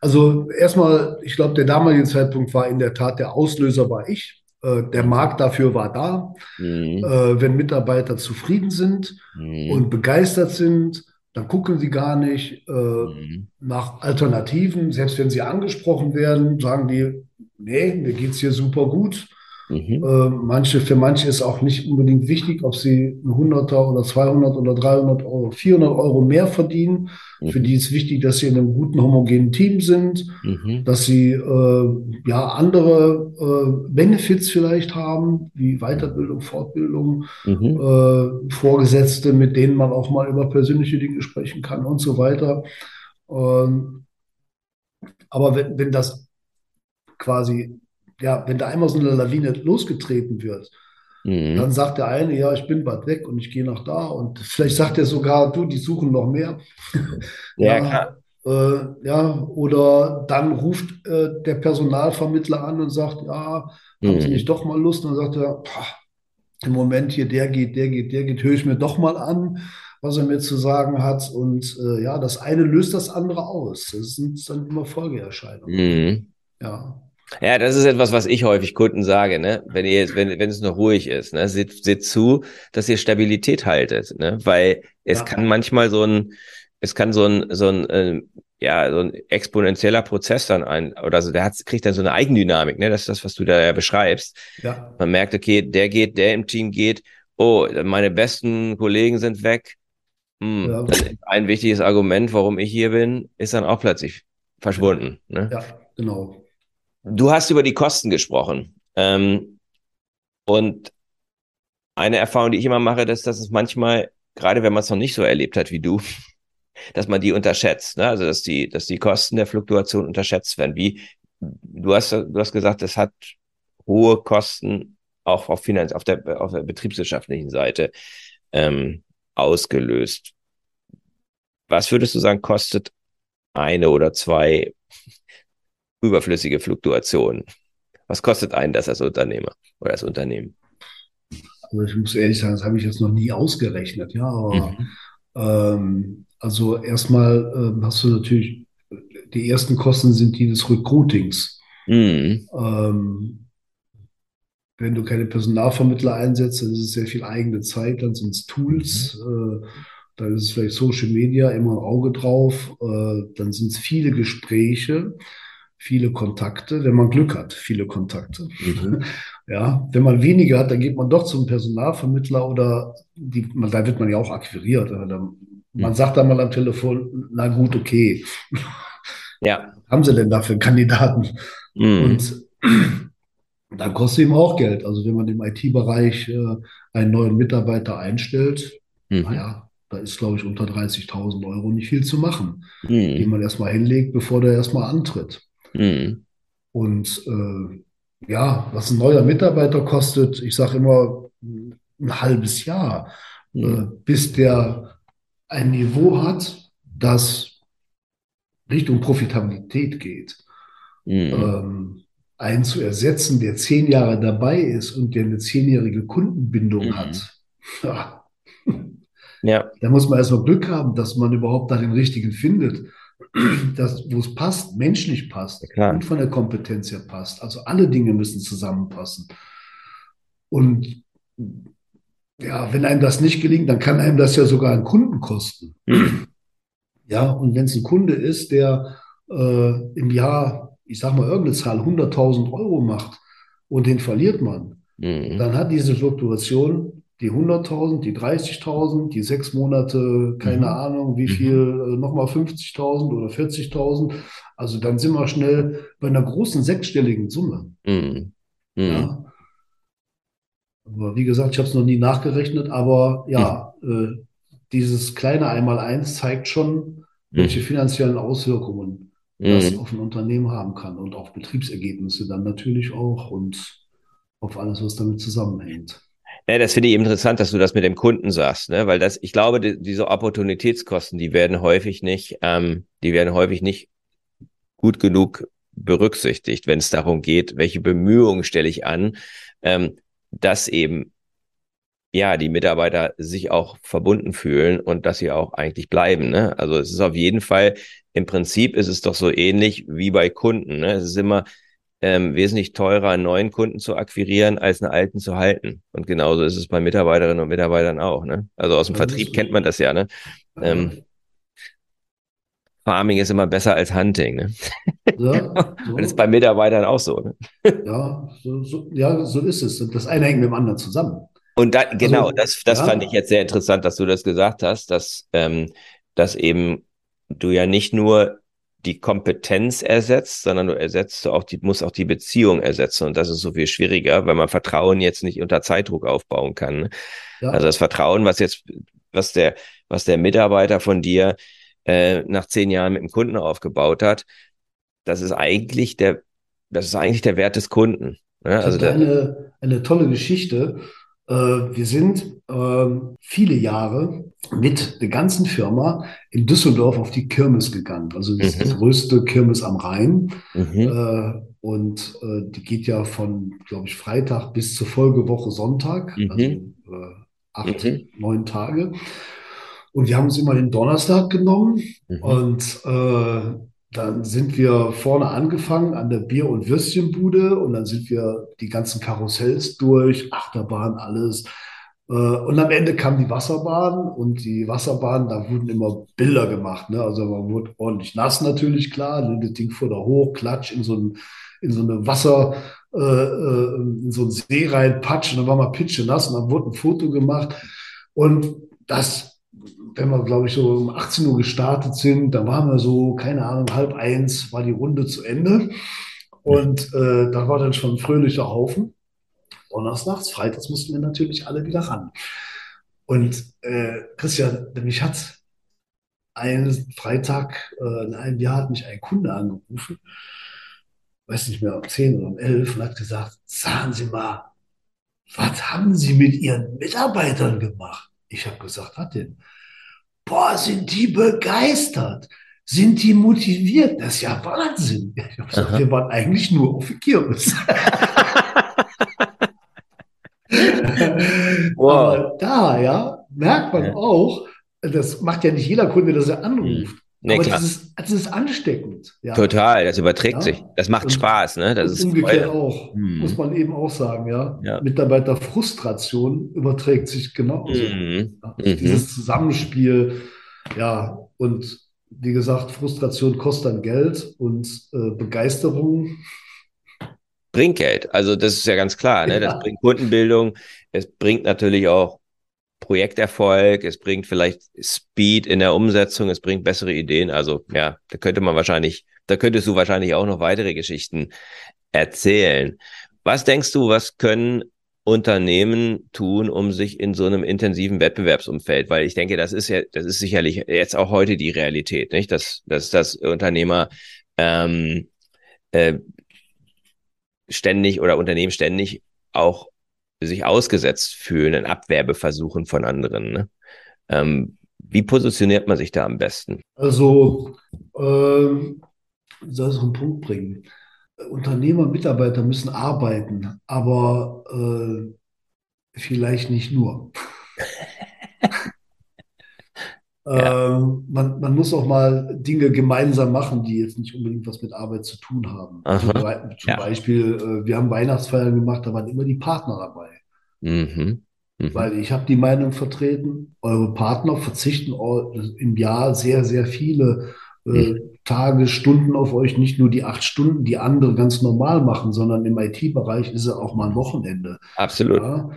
Also erstmal, ich glaube, der damalige Zeitpunkt war in der Tat der Auslöser war ich. Äh, der Markt dafür war da. Mhm. Äh, wenn Mitarbeiter zufrieden sind mhm. und begeistert sind, dann gucken sie gar nicht äh, mhm. nach Alternativen. Selbst wenn sie angesprochen werden, sagen die, nee, mir geht's hier super gut. Mhm. Äh, manche, für manche ist auch nicht unbedingt wichtig, ob sie ein 100er oder 200 oder 300 Euro, 400 Euro mehr verdienen. Mhm. Für die ist wichtig, dass sie in einem guten, homogenen Team sind, mhm. dass sie äh, ja andere äh, Benefits vielleicht haben, wie Weiterbildung, Fortbildung, mhm. äh, Vorgesetzte, mit denen man auch mal über persönliche Dinge sprechen kann und so weiter. Ähm, aber wenn, wenn das quasi ja, wenn da einmal so eine Lawine losgetreten wird, mhm. dann sagt der eine, ja, ich bin bald weg und ich gehe nach da. Und vielleicht sagt er sogar, du, die suchen noch mehr. [LAUGHS] ja, ja, klar. Äh, ja, oder dann ruft äh, der Personalvermittler an und sagt, ja, mhm. haben Sie nicht doch mal Lust? Und dann sagt er, im Moment hier, der geht, der geht, der geht, höre ich mir doch mal an, was er mir zu sagen hat. Und äh, ja, das eine löst das andere aus. Das sind dann immer Folgeerscheinungen. Mhm. Ja. Ja, das ist etwas, was ich häufig Kunden sage, ne? Wenn ihr jetzt, wenn, wenn es noch ruhig ist, ne? Seht, seht zu, dass ihr Stabilität haltet, ne? Weil es ja. kann manchmal so ein, es kann so ein, so ein, äh, ja, so ein exponentieller Prozess dann ein, oder so, der hat, kriegt dann so eine Eigendynamik, ne? Das ist das, was du da ja beschreibst. Ja. Man merkt, okay, der geht, der im Team geht, oh, meine besten Kollegen sind weg. Hm, ja. ein wichtiges Argument, warum ich hier bin, ist dann auch plötzlich verschwunden. Ne? Ja, genau. Du hast über die Kosten gesprochen. Ähm, und eine Erfahrung, die ich immer mache, ist, dass es manchmal, gerade wenn man es noch nicht so erlebt hat wie du, [LAUGHS] dass man die unterschätzt. Ne? Also dass die, dass die Kosten der Fluktuation unterschätzt werden. Wie du hast, du hast gesagt, es hat hohe Kosten auch auf Finanz, auf der, auf der betriebswirtschaftlichen Seite ähm, ausgelöst. Was würdest du sagen, kostet eine oder zwei überflüssige Fluktuationen. Was kostet einen das als Unternehmer oder als Unternehmen? Also ich muss ehrlich sagen, das habe ich jetzt noch nie ausgerechnet, ja, aber mhm. ähm, also erstmal ähm, hast du natürlich, die ersten Kosten sind die des Recruitings. Mhm. Ähm, wenn du keine Personalvermittler einsetzt, dann ist es sehr viel eigene Zeit, dann sind es Tools, mhm. äh, dann ist es vielleicht Social Media, immer ein Auge drauf, äh, dann sind es viele Gespräche viele Kontakte, wenn man Glück hat, viele Kontakte. Mhm. [LAUGHS] Ja, wenn man weniger hat, dann geht man doch zum Personalvermittler oder die, da wird man ja auch akquiriert. man mhm. sagt dann mal am Telefon, na gut, okay. Ja. [LAUGHS] Was haben Sie denn da für Kandidaten? Mhm. Und [CLEARS THROAT] dann kostet ihm auch Geld. Also wenn man im IT-Bereich äh, einen neuen Mitarbeiter einstellt, mhm. naja, da ist, glaube ich, unter 30.000 Euro nicht viel zu machen, mhm. die man erstmal hinlegt, bevor der erstmal antritt. Mhm. Und äh, ja, was ein neuer Mitarbeiter kostet, ich sage immer ein halbes Jahr, mhm. äh, bis der ein Niveau hat, das Richtung Profitabilität geht. Mhm. Ähm, einen zu ersetzen, der zehn Jahre dabei ist und der eine zehnjährige Kundenbindung mhm. hat. [LAUGHS] Ja. ja. Da muss man erstmal Glück haben, dass man überhaupt da den richtigen findet das, wo es passt, menschlich passt ja, und von der Kompetenz her passt. Also alle Dinge müssen zusammenpassen. Und ja, wenn einem das nicht gelingt, dann kann einem das ja sogar einen Kunden kosten. Mhm. Ja, und wenn es ein Kunde ist, der äh, im Jahr, ich sag mal, irgendeine Zahl 100.000 Euro macht und den verliert man, mhm. dann hat diese Fluktuation die 100.000, die 30.000, die sechs Monate, keine mhm. Ahnung, wie mhm. viel, mhm. nochmal 50.000 oder 40.000. Also dann sind wir schnell bei einer großen sechsstelligen Summe. Mhm. mhm. Ja. Aber wie gesagt, ich habe es noch nie nachgerechnet, aber ja, mhm. äh, dieses kleine Einmaleins zeigt schon, welche finanziellen Auswirkungen das auf ein Unternehmen haben kann und auf Betriebsergebnisse dann natürlich auch und auf alles, was damit zusammenhängt. Ja, das finde ich interessant, dass du das mit dem Kunden sagst, ne? Weil das, ich glaube, die, diese Opportunitätskosten, die werden häufig nicht, ähm, die werden häufig nicht gut genug berücksichtigt, wenn es darum geht, welche Bemühungen stelle ich an, ähm, dass eben ja die Mitarbeiter sich auch verbunden fühlen und dass sie auch eigentlich bleiben. Ne? Also es ist auf jeden Fall im Prinzip ist es doch so ähnlich wie bei Kunden. Ne? Es ist immer ähm, wesentlich teurer, einen neuen Kunden zu akquirieren, als einen alten zu halten. Und genauso ist es bei Mitarbeiterinnen und Mitarbeitern auch. Ne? Also aus dem das Vertrieb kennt man das ja. Ne? Ähm, Farming ist immer besser als Hunting. Ne? Ja, [LAUGHS] so. Und das ist bei Mitarbeitern auch so. Ne? [LAUGHS] Ja, so, so, ja, so ist es. Und das eine hängt mit dem anderen zusammen. Und da, genau, also, das, das ja. fand ich jetzt sehr interessant, dass du das gesagt hast, dass, ähm, dass eben du ja nicht nur die Kompetenz ersetzt, sondern du ersetzt auch die, musst auch die Beziehung ersetzen. Und das ist so viel schwieriger, weil man Vertrauen jetzt nicht unter Zeitdruck aufbauen kann. Ja. Also das Vertrauen, was jetzt, was der, was der Mitarbeiter von dir äh, nach zehn Jahren mit dem Kunden aufgebaut hat, das ist eigentlich der, das ist eigentlich der Wert des Kunden. Ne? Also der, eine, eine tolle Geschichte. Äh, wir sind ähm, viele Jahre mit der ganzen Firma in Düsseldorf auf die Kirmes gegangen. Also das mhm. die größte Kirmes am Rhein. Mhm. Äh, und äh, die geht ja von, glaube ich, Freitag bis zur Folgewoche Sonntag. Mhm. Also acht, mhm. neun Tage. Und wir haben uns immer den Donnerstag genommen mhm. und äh, dann sind wir vorne angefangen an der Bier- und Würstchenbude und dann sind wir die ganzen Karussells durch, Achterbahn, alles. Äh, und am Ende kam die Wasserbahn und die Wasserbahn, da wurden immer Bilder gemacht. Ne? Also man wurde ordentlich nass natürlich, klar. Ne? Das Ding fuhr da hoch, klatsch in so, ein, in so eine Wasser, äh, äh, in so einen See rein, patsch, und dann war mal pitche nass und dann wurde ein Foto gemacht. Und das wenn wir, glaube ich, so um 18 Uhr gestartet sind, da waren wir so, keine Ahnung, halb eins war die Runde zu Ende. Und äh, da war dann schon ein fröhlicher Haufen. Donnerstags, freitags mussten wir natürlich alle wieder ran. Und äh, Christian, mich hat einen Freitag äh, in einem Jahr hat mich ein Kunde angerufen, weiß nicht mehr, um 10 oder um 11 und hat gesagt, sagen Sie mal, was haben Sie mit Ihren Mitarbeitern gemacht? Ich habe gesagt, was denn? Boah, sind die begeistert, sind die motiviert, das ist ja Wahnsinn. Ich habe gesagt, wir waren eigentlich nur auf Kirmes. [LAUGHS] wow. Aber da, ja, merkt man ja. auch, das macht ja nicht jeder Kunde, dass er anruft. Nee, aber klar. Das, ist, das ist ansteckend. Ja. Total, das überträgt ja. sich. Das macht und, Spaß, ne? Das ist umgekehrt voll. auch, hm. muss man eben auch sagen, ja. ja. Mitarbeiterfrustration überträgt sich genauso. Mhm. Ja. Mhm. Dieses Zusammenspiel, ja, und wie gesagt, Frustration kostet dann Geld und äh, Begeisterung bringt Geld. Also das ist ja ganz klar, ne? Das bringt Kundenbildung, es bringt natürlich auch Projekterfolg, es bringt vielleicht Speed in der Umsetzung, es bringt bessere Ideen. Also ja, da könnte man wahrscheinlich, da könntest du wahrscheinlich auch noch weitere Geschichten erzählen. Was denkst du, was können Unternehmen tun, um sich in so einem intensiven Wettbewerbsumfeld, weil ich denke, das ist ja, das ist sicherlich jetzt auch heute die Realität, nicht? Dass, dass, dass Unternehmer ähm, äh, ständig oder Unternehmen ständig auch sich ausgesetzt fühlen in Abwerbeversuchen von anderen. Ne? Ähm, wie positioniert man sich da am besten? Also, äh, soll es einen Punkt bringen. Unternehmer, Mitarbeiter müssen arbeiten, aber äh, vielleicht nicht nur. [LAUGHS] Ja. Ähm, man, man, muss auch mal Dinge gemeinsam machen, die jetzt nicht unbedingt was mit Arbeit zu tun haben. Zum, zum ja. Beispiel, äh, wir haben Weihnachtsfeiern gemacht, da waren immer die Partner dabei. Mhm. Mhm. Weil ich habe die Meinung vertreten, eure Partner verzichten im Jahr sehr, sehr viele äh, mhm. Tage, Stunden auf euch, nicht nur die acht Stunden, die andere ganz normal machen, sondern im IT-Bereich ist es auch mal ein Wochenende. Absolut. Ja?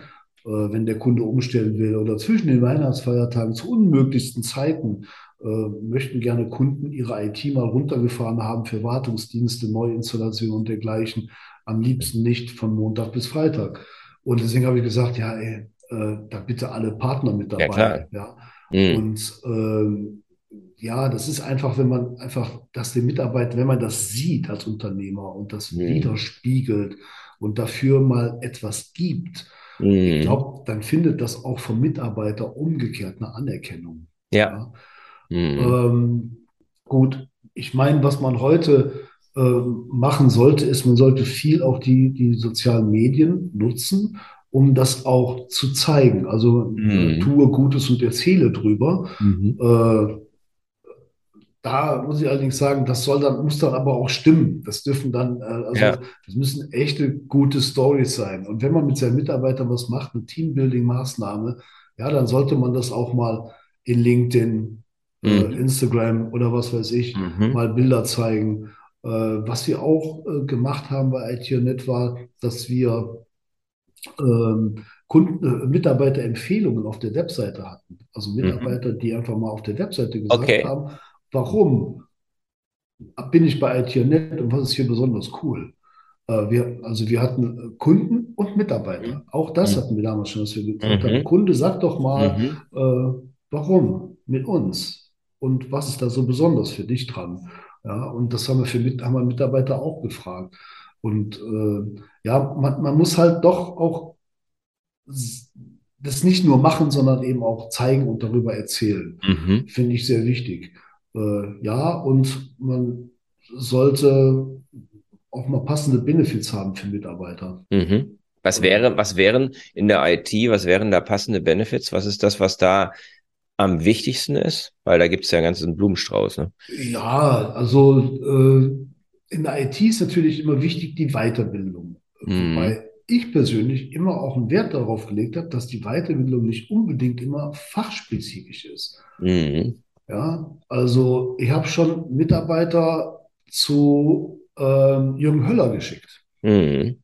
Äh, wenn der Kunde umstellen will oder zwischen den Weihnachtsfeiertagen zu unmöglichsten Zeiten äh, möchten gerne Kunden ihre IT mal runtergefahren haben für Wartungsdienste, Neuinstallationen und dergleichen. Am liebsten nicht von Montag bis Freitag. Und deswegen habe ich gesagt, ja, ey, äh, da bitte alle Partner mit dabei. Ja, ja. Mhm. Und ähm, ja, das ist einfach, wenn man einfach das den Mitarbeitern, wenn man das sieht als Unternehmer und das mhm. widerspiegelt und dafür mal etwas gibt, mhm. ich glaube, dann findet das auch vom Mitarbeiter umgekehrt eine Anerkennung. Ja. ja. Mhm. Ähm, gut, ich meine, was man heute äh, machen sollte, ist, man sollte viel auch die, die sozialen Medien nutzen, um das auch zu zeigen. Also mhm. tue Gutes und erzähle drüber. Mhm. Äh, da muss ich allerdings sagen, das soll dann, muss dann aber auch stimmen. Das dürfen dann, äh, also ja. das müssen echte gute Stories sein. Und wenn man mit seinen Mitarbeitern was macht, eine Teambuilding-Maßnahme, ja, dann sollte man das auch mal in LinkedIn, äh, mhm. Instagram oder was weiß ich, mhm. mal Bilder zeigen. Äh, was wir auch gemacht haben bei ITNet war, dass wir ähm, Kunden, äh, Mitarbeiterempfehlungen auf der Webseite hatten. Also mhm. Mitarbeiter, mhm. die einfach mal auf der Webseite gesagt okay. haben, Warum bin ich bei ITNet und was ist hier besonders cool? Äh, wir, also wir hatten äh, Kunden und Mitarbeiter. Auch das mhm. hatten wir damals schon, dass wir gesagt mhm. haben, Kunde, sag doch mal, mhm. äh, warum mit uns? Und was ist da so besonders für dich dran? Ja, und das haben wir für haben wir Mitarbeiter auch gefragt. Und äh, ja, man, man muss halt doch auch das nicht nur machen, sondern eben auch zeigen und darüber erzählen. Mhm. Finde ich sehr wichtig. Äh, ja, und man sollte auch mal passende Benefits haben für Mitarbeiter. Mhm. Was wäre, was wären in der IT, was wären da passende Benefits? Was ist das, was da am wichtigsten ist? Weil da gibt es ja einen ganzen Blumenstrauß. Ne? Ja, also äh, in der IT ist natürlich immer wichtig die Weiterbildung. Mhm. Wobei ich persönlich immer auch einen Wert darauf gelegt habe, dass die Weiterbildung nicht unbedingt immer fachspezifisch ist. Mhm. Ja, also ich habe schon Mitarbeiter zu ähm, Jürgen Höller geschickt. Mhm.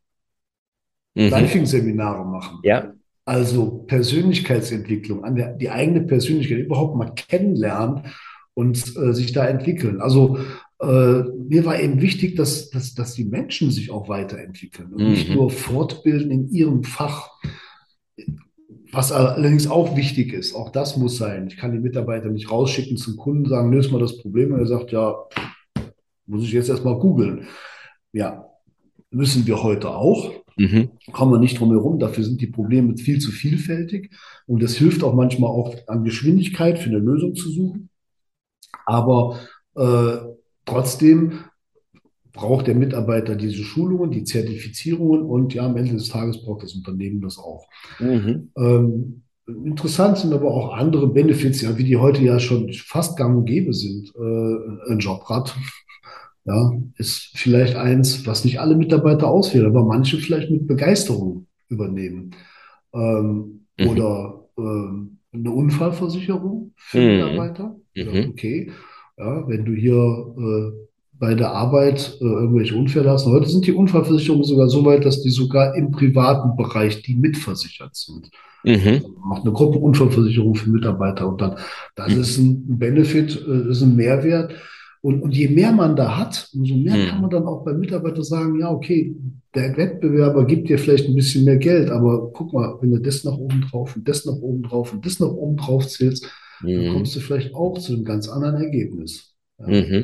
Mhm. Leifing-Seminare machen. Ja. Also Persönlichkeitsentwicklung, an der, die eigene Persönlichkeit überhaupt mal kennenlernen und äh, sich da entwickeln. Also äh, mir war eben wichtig, dass, dass, dass die Menschen sich auch weiterentwickeln und mhm. nicht nur fortbilden in ihrem Fach. Was allerdings auch wichtig ist, auch das muss sein. Ich kann die Mitarbeiter nicht rausschicken zum Kunden, sagen, löse mal das Problem. Und er sagt, ja, muss ich jetzt erstmal googeln. Ja, müssen wir heute auch. Mhm. Kommen wir nicht drum herum. Dafür sind die Probleme viel zu vielfältig. Und es hilft auch manchmal auch an Geschwindigkeit für eine Lösung zu suchen. Aber äh, trotzdem braucht der Mitarbeiter diese Schulungen, die Zertifizierungen und ja, am Ende des Tages braucht das Unternehmen das auch. Mhm. Ähm, interessant sind aber auch andere Benefits, ja, wie die heute ja schon fast gang und gäbe sind. Äh, ein Jobrad [LAUGHS] ja, ist vielleicht eins, was nicht alle Mitarbeiter auswählen, aber manche vielleicht mit Begeisterung übernehmen. Ähm, mhm. Oder ähm, eine Unfallversicherung für mhm. Mitarbeiter. Ja, mhm. okay, ja, wenn du hier äh, bei der Arbeit äh, irgendwelche Unfälle hast. Heute sind die Unfallversicherungen sogar so weit, dass die sogar im privaten Bereich die mitversichert sind. Mhm. Also macht eine Gruppenunfallversicherung für Mitarbeiter und dann, das mhm. ist ein Benefit, äh, ist ein Mehrwert. Und, und je mehr man da hat, umso mehr mhm. kann man dann auch beim Mitarbeiter sagen, ja, okay, der Wettbewerber gibt dir vielleicht ein bisschen mehr Geld, aber guck mal, wenn du das nach oben drauf und das nach oben drauf und das nach oben drauf zählst, dann mhm. kommst du vielleicht auch zu einem ganz anderen Ergebnis. Ja.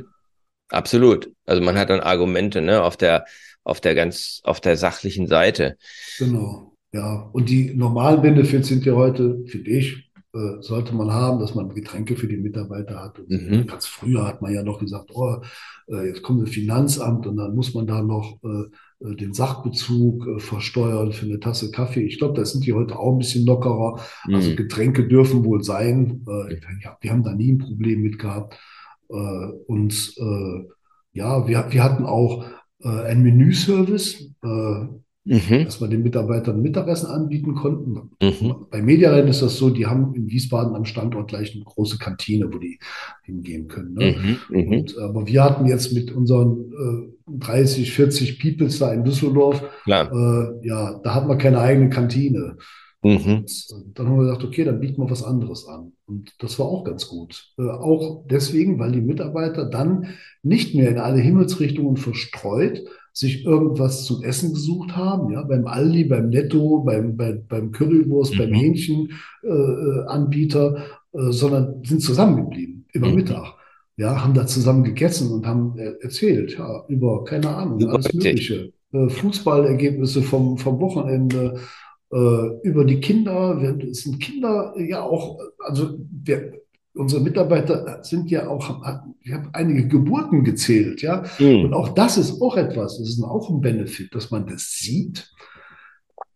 Absolut. Also man hat dann Argumente, ne, auf der, auf der ganz, auf der sachlichen Seite. Genau. Ja. Und die normalen Benefits sind ja heute, finde ich, äh, sollte man haben, dass man Getränke für die Mitarbeiter hat. Mhm. Ganz früher hat man ja noch gesagt, oh, äh, jetzt kommt das Finanzamt und dann muss man da noch äh, äh den Sachbezug äh, versteuern für eine Tasse Kaffee. Ich glaube, da sind die heute auch ein bisschen lockerer. Also mhm. Also Getränke dürfen wohl sein. Äh, ja, wir haben da nie ein Problem mit gehabt. Äh, und äh, ja, wir, wir hatten auch äh, einen Menüservice, mhm. dass wir den Mitarbeitern Mittagessen anbieten konnten. Mhm. Bei Medialand ist das so, die haben in Wiesbaden am Standort gleich eine große Kantine, wo die hingehen können. Ne? Mhm. mhm. Und, aber wir hatten jetzt mit unseren äh, 30, 40 Peoples da in Düsseldorf, äh, ja, da hat man keine eigene Kantine. Mhm. dann haben wir gesagt, okay, dann bieten wir was anderes an. Und das war auch ganz gut. Äh, auch deswegen, weil die Mitarbeiter dann nicht mehr in alle Himmelsrichtungen verstreut sich irgendwas zum Essen gesucht haben, ja, beim Aldi, beim Netto, beim, bei, beim Currywurst, mhm. beim Hähnchenanbieter, äh, äh, sondern sind zusammengeblieben über mhm. Mittag. Ja, haben da zusammen gegessen und haben erzählt, ja, über, keine Ahnung, alles Mögliche. Äh, Fußballergebnisse vom, vom Wochenende, äh, über die Kinder. Es sind Kinder ja auch, also wir, unsere Mitarbeiter sind ja auch, wir haben einige Geburten gezählt, ja. Mhm. Und auch das ist auch etwas, das ist auch ein Benefit, dass man das sieht,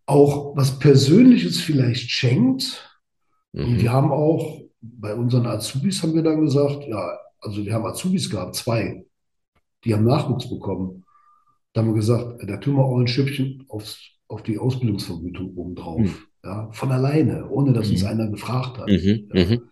auch was Persönliches vielleicht schenkt. Mhm. Und wir haben auch bei unseren Azubis haben wir dann gesagt, ja, also wir haben Azubis gehabt, zwei, die haben Nachwuchs bekommen. Da haben wir gesagt, da tun wir auch ein Stückchen aufs, auf die Ausbildungsvergütung obendrauf. Mhm. Ja, von alleine, ohne dass mhm. uns einer gefragt hat. Mhm. Ja. Mhm.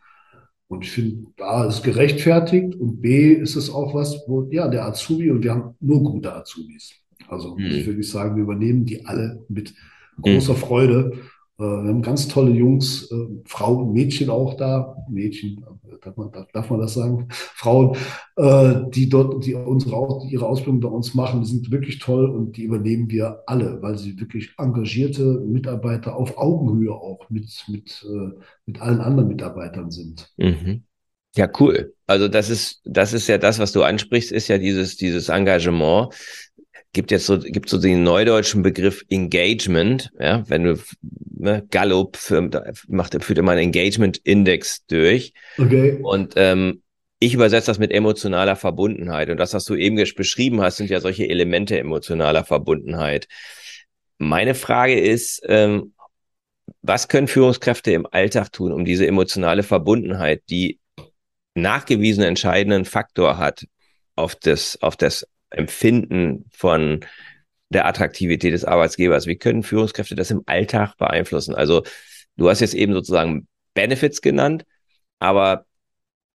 Und ich finde, A ist gerechtfertigt und B ist es auch was, wo, ja, der Azubi und wir haben nur gute Azubis. Also mhm. ich würde sagen, wir übernehmen die alle mit großer mhm. Freude. Äh, wir haben ganz tolle Jungs, äh, Frauen, Mädchen auch da, Mädchen, darf man, darf man das sagen? [LAUGHS] Frauen, äh, die dort, die unsere, ihre Ausbildung bei uns machen, die sind wirklich toll und die übernehmen wir alle, weil sie wirklich engagierte Mitarbeiter auf Augenhöhe auch mit, mit, mit allen anderen Mitarbeitern sind. Mhm. Ja, cool. Also das ist, das ist ja das, was du ansprichst, ist ja dieses, dieses Engagement, gibt jetzt so, gibt so den neudeutschen Begriff Engagement, ja, wenn du, ne, Gallup für, macht, führt immer einen Engagement-Index durch. Okay. Und ähm, ich übersetze das mit emotionaler Verbundenheit. Und das, was du eben beschrieben hast, sind ja solche Elemente emotionaler Verbundenheit. Meine Frage ist, ähm, was können Führungskräfte im Alltag tun, um diese emotionale Verbundenheit, die nachgewiesen entscheidenden Faktor hat auf das, auf das Empfinden von der Attraktivität des Arbeitsgebers? Wie können Führungskräfte das im Alltag beeinflussen? Also du hast jetzt eben sozusagen Benefits genannt, aber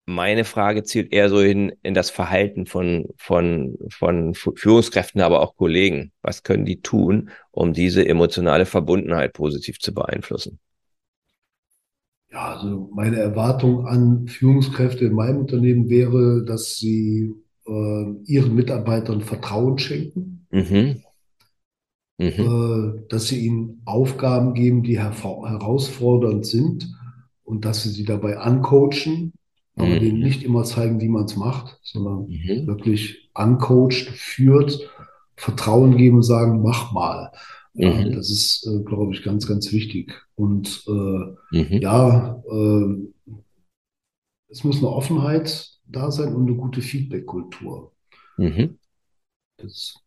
meine Frage zielt eher so hin in das Verhalten von, von, von Führungskräften, aber auch Kollegen. Was können die tun, um diese emotionale Verbundenheit positiv zu beeinflussen? Ja, also meine Erwartung an Führungskräfte in meinem Unternehmen wäre, dass sie ihren Mitarbeitern Vertrauen schenken, mhm. Mhm. Äh, dass sie ihnen Aufgaben geben, die herausfordernd sind und dass sie sie dabei ancoachen, aber mhm. denen nicht immer zeigen, wie man es macht, sondern mhm. wirklich ancoacht, führt, Vertrauen geben und sagen, mach mal. Mhm. das ist, äh, glaube ich, ganz, ganz wichtig. Und äh, mhm. ja, äh, es muss eine Offenheit da sein und eine gute Feedback-Kultur. Mhm. Das ist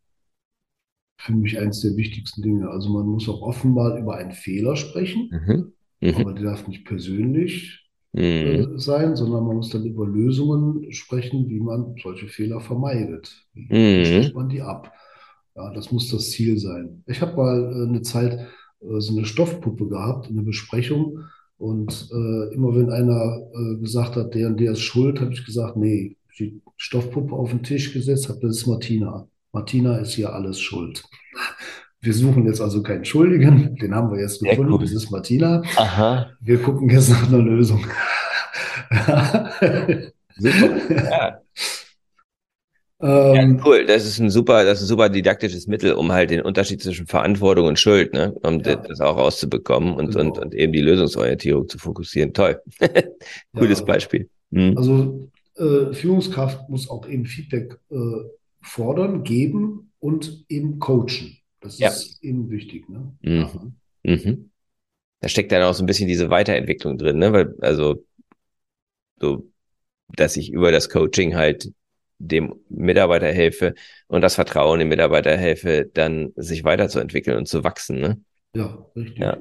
für mich eines der wichtigsten Dinge. Also man muss auch offen mal über einen Fehler sprechen, mhm. Mhm. aber der darf nicht persönlich äh, mhm. sein, sondern man muss dann über Lösungen sprechen, wie man solche Fehler vermeidet. Wie mhm. stellt man die ab? Ja, das muss das Ziel sein. Ich habe mal äh, eine Zeit äh, so eine Stoffpuppe gehabt in der Besprechung und äh, immer wenn einer äh, gesagt hat, der und der ist schuld, habe ich gesagt, nee, die Stoffpuppe auf den Tisch gesetzt, habe, das ist Martina. Martina ist hier alles schuld. Wir suchen jetzt also keinen Schuldigen, den haben wir jetzt gefunden, das ist Martina. Aha. Wir gucken jetzt nach einer Lösung. [LAUGHS] Super. Ja. Ähm, ja, cool. Das ist ein super, das ist ein super didaktisches Mittel, um halt den Unterschied zwischen Verantwortung und Schuld, ne, um ja. das auch rauszubekommen und, genau. und, und eben die Lösungsorientierung zu fokussieren. Toll. [LAUGHS] Cooles ja. Beispiel. Mhm. Also äh, Führungskraft muss auch eben Feedback äh, fordern, geben und eben coachen. Das ja. ist eben wichtig. Ne? Mhm. Mhm. Da steckt dann auch so ein bisschen diese Weiterentwicklung drin, ne? Weil, also so, dass ich über das Coaching halt dem Mitarbeiter helfe und das Vertrauen dem Mitarbeiter helfe, dann sich weiterzuentwickeln und zu wachsen. Ne? Ja, richtig. Ja.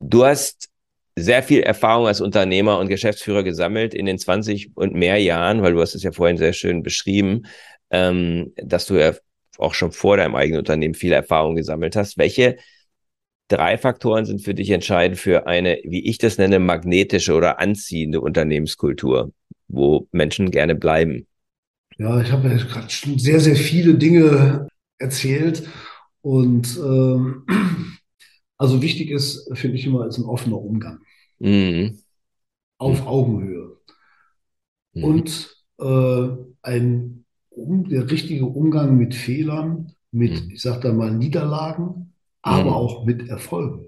Du hast sehr viel Erfahrung als Unternehmer und Geschäftsführer gesammelt in den 20 und mehr Jahren, weil du hast es ja vorhin sehr schön beschrieben, ähm, dass du ja auch schon vor deinem eigenen Unternehmen viel Erfahrung gesammelt hast. Welche drei Faktoren sind für dich entscheidend für eine, wie ich das nenne, magnetische oder anziehende Unternehmenskultur, wo Menschen gerne bleiben? Ja, ich habe ja gerade schon sehr, sehr viele Dinge erzählt und ähm, [CLEARS THROAT] Also wichtig ist, finde ich immer, ist ein offener Umgang. Mhm. Auf mhm. Augenhöhe. Mhm. Und äh, ein um, der richtige Umgang mit Fehlern, mit, mhm. ich sage da mal, Niederlagen, aber mhm. auch mit Erfolgen.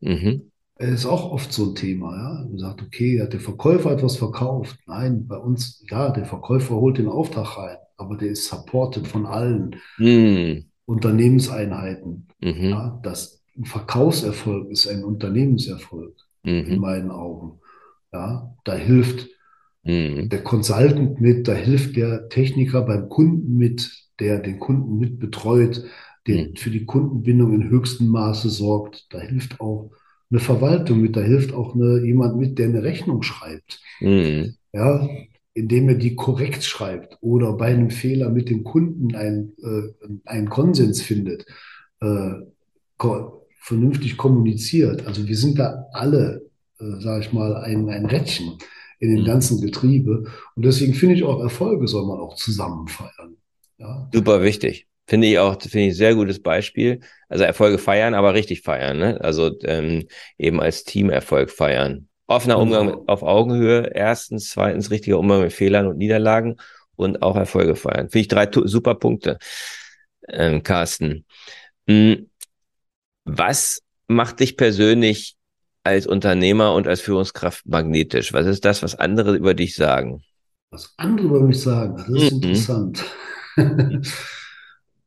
Mhm. Ist auch oft so ein Thema, ja. Man sagt, okay, der Verkäufer hat was verkauft. Nein, bei uns, ja, der Verkäufer holt den Auftrag rein, aber der ist supported von allen mhm. Unternehmenseinheiten. Mhm. Ja, das ein Verkaufserfolg ist ein Unternehmenserfolg in mhm. meinen Augen. Ja, da hilft mhm. der Consultant mit, da hilft der Techniker beim Kunden mit, der den Kunden mit betreut, der mhm. für die Kundenbindung in höchstem Maße sorgt. Da hilft auch eine Verwaltung mit, da hilft auch eine, jemand mit, der eine Rechnung schreibt. Mhm. Ja, indem er die korrekt schreibt oder bei einem Fehler mit dem Kunden ein, äh, einen Konsens findet, äh, ko vernünftig kommuniziert. Also wir sind da alle, äh, sage ich mal, ein, ein Rädchen in dem mhm. ganzen Getriebe. Und deswegen finde ich auch Erfolge soll man auch zusammen feiern. Ja. Super wichtig. Finde ich auch, finde ich ein sehr gutes Beispiel. Also Erfolge feiern, aber richtig feiern, ne? Also ähm, eben als Team Erfolg feiern. Offener Umgang genau. mit, auf Augenhöhe, erstens, zweitens richtiger Umgang mit Fehlern und Niederlagen und auch Erfolge feiern. Finde ich drei super Punkte, ähm, Carsten. Hm, was macht dich persönlich als Unternehmer und als Führungskraft magnetisch? Was ist das, was andere über dich sagen? Was andere über mich sagen, das ist mhm. interessant. [LAUGHS]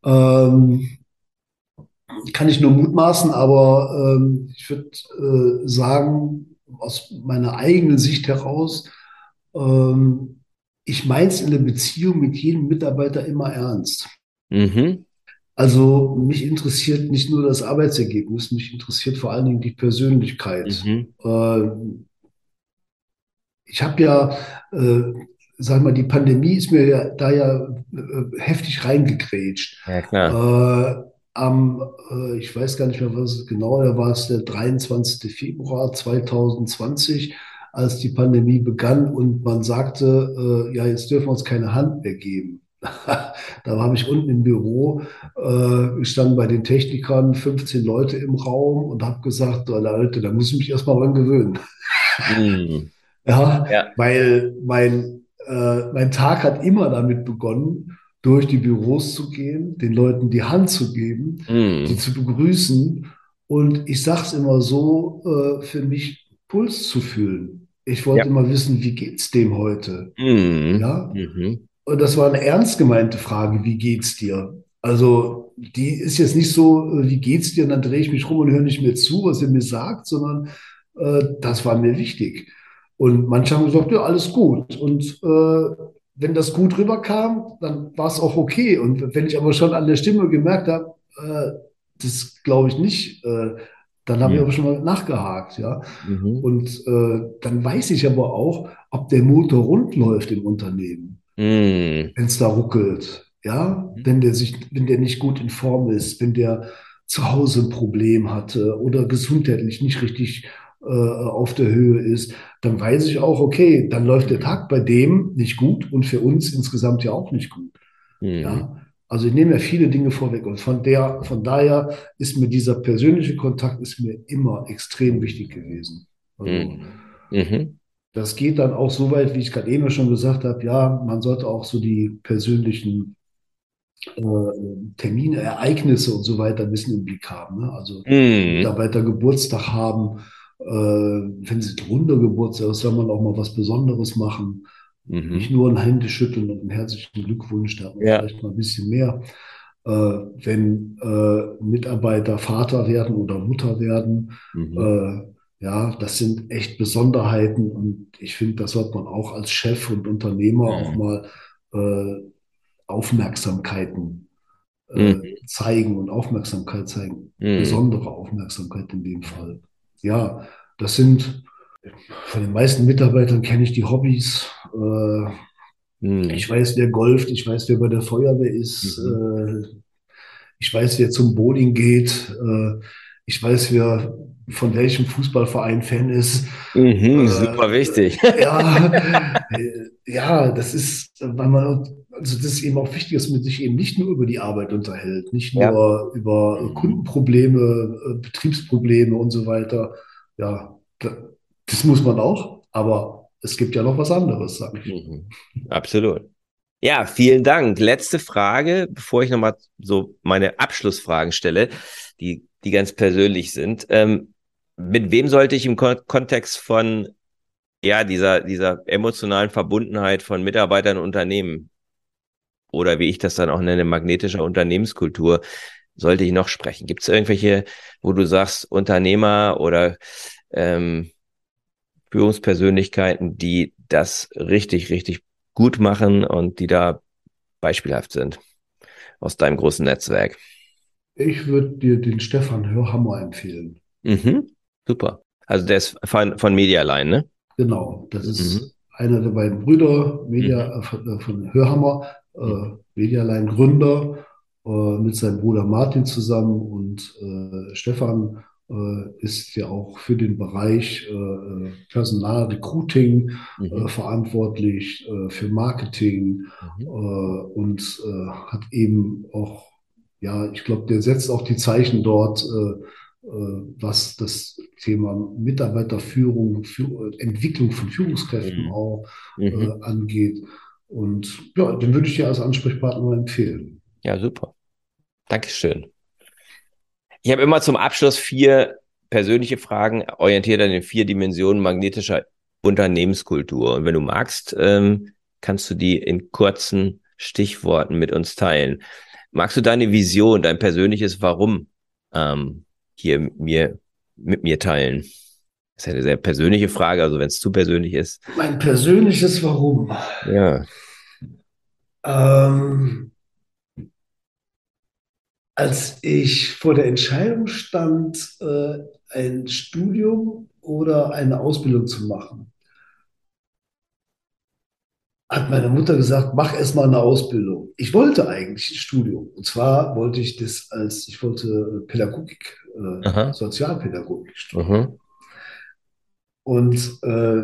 ähm, kann ich nur mutmaßen, aber ähm, ich würde äh, sagen, aus meiner eigenen Sicht heraus, ähm, ich meine es in der Beziehung mit jedem Mitarbeiter immer ernst. Mhm. Also mich interessiert nicht nur das Arbeitsergebnis, mich interessiert vor allen Dingen die Persönlichkeit. Mhm. Äh, ich habe ja, äh, sag mal, die Pandemie ist mir ja da ja äh, heftig reingegrätscht. Ja, klar. Äh, am, äh, ich weiß gar nicht mehr, was genau, da war es der 23. Februar 2020 als die Pandemie begann und man sagte, äh, ja, jetzt dürfen wir uns keine Hand mehr geben. [LAUGHS] da habe ich unten im Büro, äh, standen bei den Technikern 15 Leute im Raum und habe gesagt, Leute, da muss ich mich erstmal dran gewöhnen. Mm. [LAUGHS] ja, ja, weil mein, äh, mein Tag hat immer damit begonnen, durch die Büros zu gehen, den Leuten die Hand zu geben, mm. sie zu begrüßen. Und ich sage es immer so, äh, für mich Puls zu fühlen. Ich wollte ja. immer wissen, wie geht's dem heute? Mm. Ja. Mhm. Und das war eine ernst gemeinte Frage, wie geht's dir? Also, die ist jetzt nicht so, äh, wie geht's dir? Und dann drehe ich mich rum und höre nicht mehr zu, was er mir sagt, sondern äh, das war mir wichtig. Und manche haben gesagt, ja, alles gut. Und äh, wenn das gut rüberkam, dann war es auch okay. Und wenn ich aber schon an der Stimme gemerkt habe, äh, das glaube ich nicht, äh, dann habe mhm. ich aber schon mal nachgehakt, ja. Mhm. Und äh, dann weiß ich aber auch, ob der Motor rund läuft im Unternehmen. Mm. wenn es da ruckelt. Ja, mhm. wenn der sich, wenn der nicht gut in Form ist, wenn der zu Hause ein Problem hatte oder gesundheitlich nicht richtig äh, auf der Höhe ist, dann weiß ich auch, okay, dann läuft der Tag bei dem nicht gut und für uns insgesamt ja auch nicht gut. Mhm. Ja, also ich nehme ja viele Dinge vorweg und von der, von daher ist mir dieser persönliche Kontakt ist mir immer extrem wichtig gewesen. Also, mhm. Mhm. Das geht dann auch so weit, wie ich gerade eben schon gesagt habe, ja, man sollte auch so die persönlichen äh, Termine, Ereignisse und so weiter ein bisschen im Blick haben. Ne? Also mm. Mitarbeiter Geburtstag haben, wenn sie ein runder Geburtstag ist, soll man auch mal was Besonderes machen. Mhm. Nicht nur ein Händeschütteln und einen herzlichen Glückwunsch, da ja. vielleicht mal ein bisschen mehr. Äh, wenn äh, Mitarbeiter Vater werden oder Mutter werden, mhm. Äh, ja, das sind echt Besonderheiten und ich finde, das sollte man auch als Chef und Unternehmer mhm. auch mal äh, Aufmerksamkeiten äh, mhm. zeigen und Aufmerksamkeit zeigen. Mhm. Besondere Aufmerksamkeit in dem Fall. Ja, das sind von den meisten Mitarbeitern kenne ich die Hobbys. Äh, mhm. ich weiß, wer golft, ich weiß, wer bei der Feuerwehr ist. Mhm. Äh, ich weiß, wer zum Bowling geht. Äh, ich weiß, wer von welchem Fußballverein Fan ist. Mhm, äh, super wichtig. Ja, [LAUGHS] ja, das ist, weil man, also das ist eben auch wichtig, dass man sich eben nicht nur über die Arbeit unterhält, nicht nur ja. über mhm. Kundenprobleme, äh, Betriebsprobleme und so weiter. Ja, das muss man auch, aber es gibt ja noch was anderes, sage ich. Mhm. Absolut. Ja, vielen Dank. Letzte Frage, bevor ich nochmal so meine Abschlussfragen stelle, die, die ganz persönlich sind. Ähm, mit wem sollte ich im Kon Kontext von ja, dieser, dieser emotionalen Verbundenheit von Mitarbeitern und Unternehmen oder wie ich das dann auch nenne, magnetischer Unternehmenskultur, sollte ich noch sprechen? Gibt es irgendwelche, wo du sagst, Unternehmer oder ähm, Führungspersönlichkeiten, die das richtig, richtig gut machen und die da beispielhaft sind aus deinem großen Netzwerk? Ich würde dir den Stefan Hörhammer empfehlen. Mhm, super. Also der ist von, von Medialine, ne? Genau, das ist mhm. einer der beiden Brüder Media, mhm. äh, von Hörhammer, äh, Medialine Gründer äh, mit seinem Bruder Martin zusammen und äh, Stefan äh, ist ja auch für den Bereich äh, Personalrecruiting mhm. verantwortlich, für Marketing mhm. und hat eben auch, ja, ich glaube, der setzt auch die Zeichen dort, was das Thema Mitarbeiterführung, Entwicklung von Führungskräften mhm. auch mhm. angeht. Und ja, den würde ich dir als Ansprechpartner empfehlen. Ja, super. Dankeschön. Ich habe immer zum Abschluss vier persönliche Fragen, orientiert an den vier Dimensionen magnetischer Unternehmenskultur. Und wenn du magst, ähm, kannst du die in kurzen Stichworten mit uns teilen. Magst du deine Vision, dein persönliches Warum ähm, hier mir, mit mir teilen? Das ist eine sehr persönliche Frage, also wenn es zu persönlich ist. Mein persönliches Warum. Ja. Ähm, als ich vor der Entscheidung stand, äh, ein Studium oder eine Ausbildung zu machen, hat meine Mutter gesagt, mach erst mal eine Ausbildung. Ich wollte eigentlich ein Studium. Und zwar wollte ich das als, ich wollte Pädagogik, äh, Sozialpädagogik studieren. Mhm. Und äh,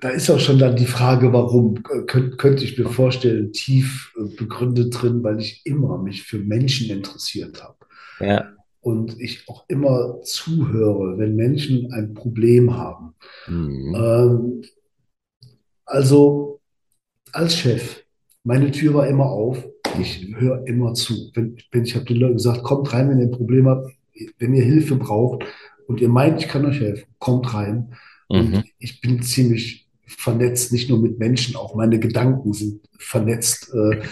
da ist auch schon dann die Frage, warum, Könnt, könnte ich mir vorstellen, tief äh, begründet drin, weil ich immer mich für Menschen interessiert habe. Ja. Und ich auch immer zuhöre, wenn Menschen ein Problem haben. Mhm. Ähm, also als Chef, meine Tür war immer auf, ich höre immer zu. Wenn, wenn ich habe den Leuten gesagt, kommt rein, wenn ihr ein Problem habt, wenn ihr Hilfe braucht und ihr meint, ich kann euch helfen, kommt rein. Und mhm. ich bin ziemlich vernetzt, nicht nur mit Menschen, auch meine Gedanken sind vernetzt. Äh,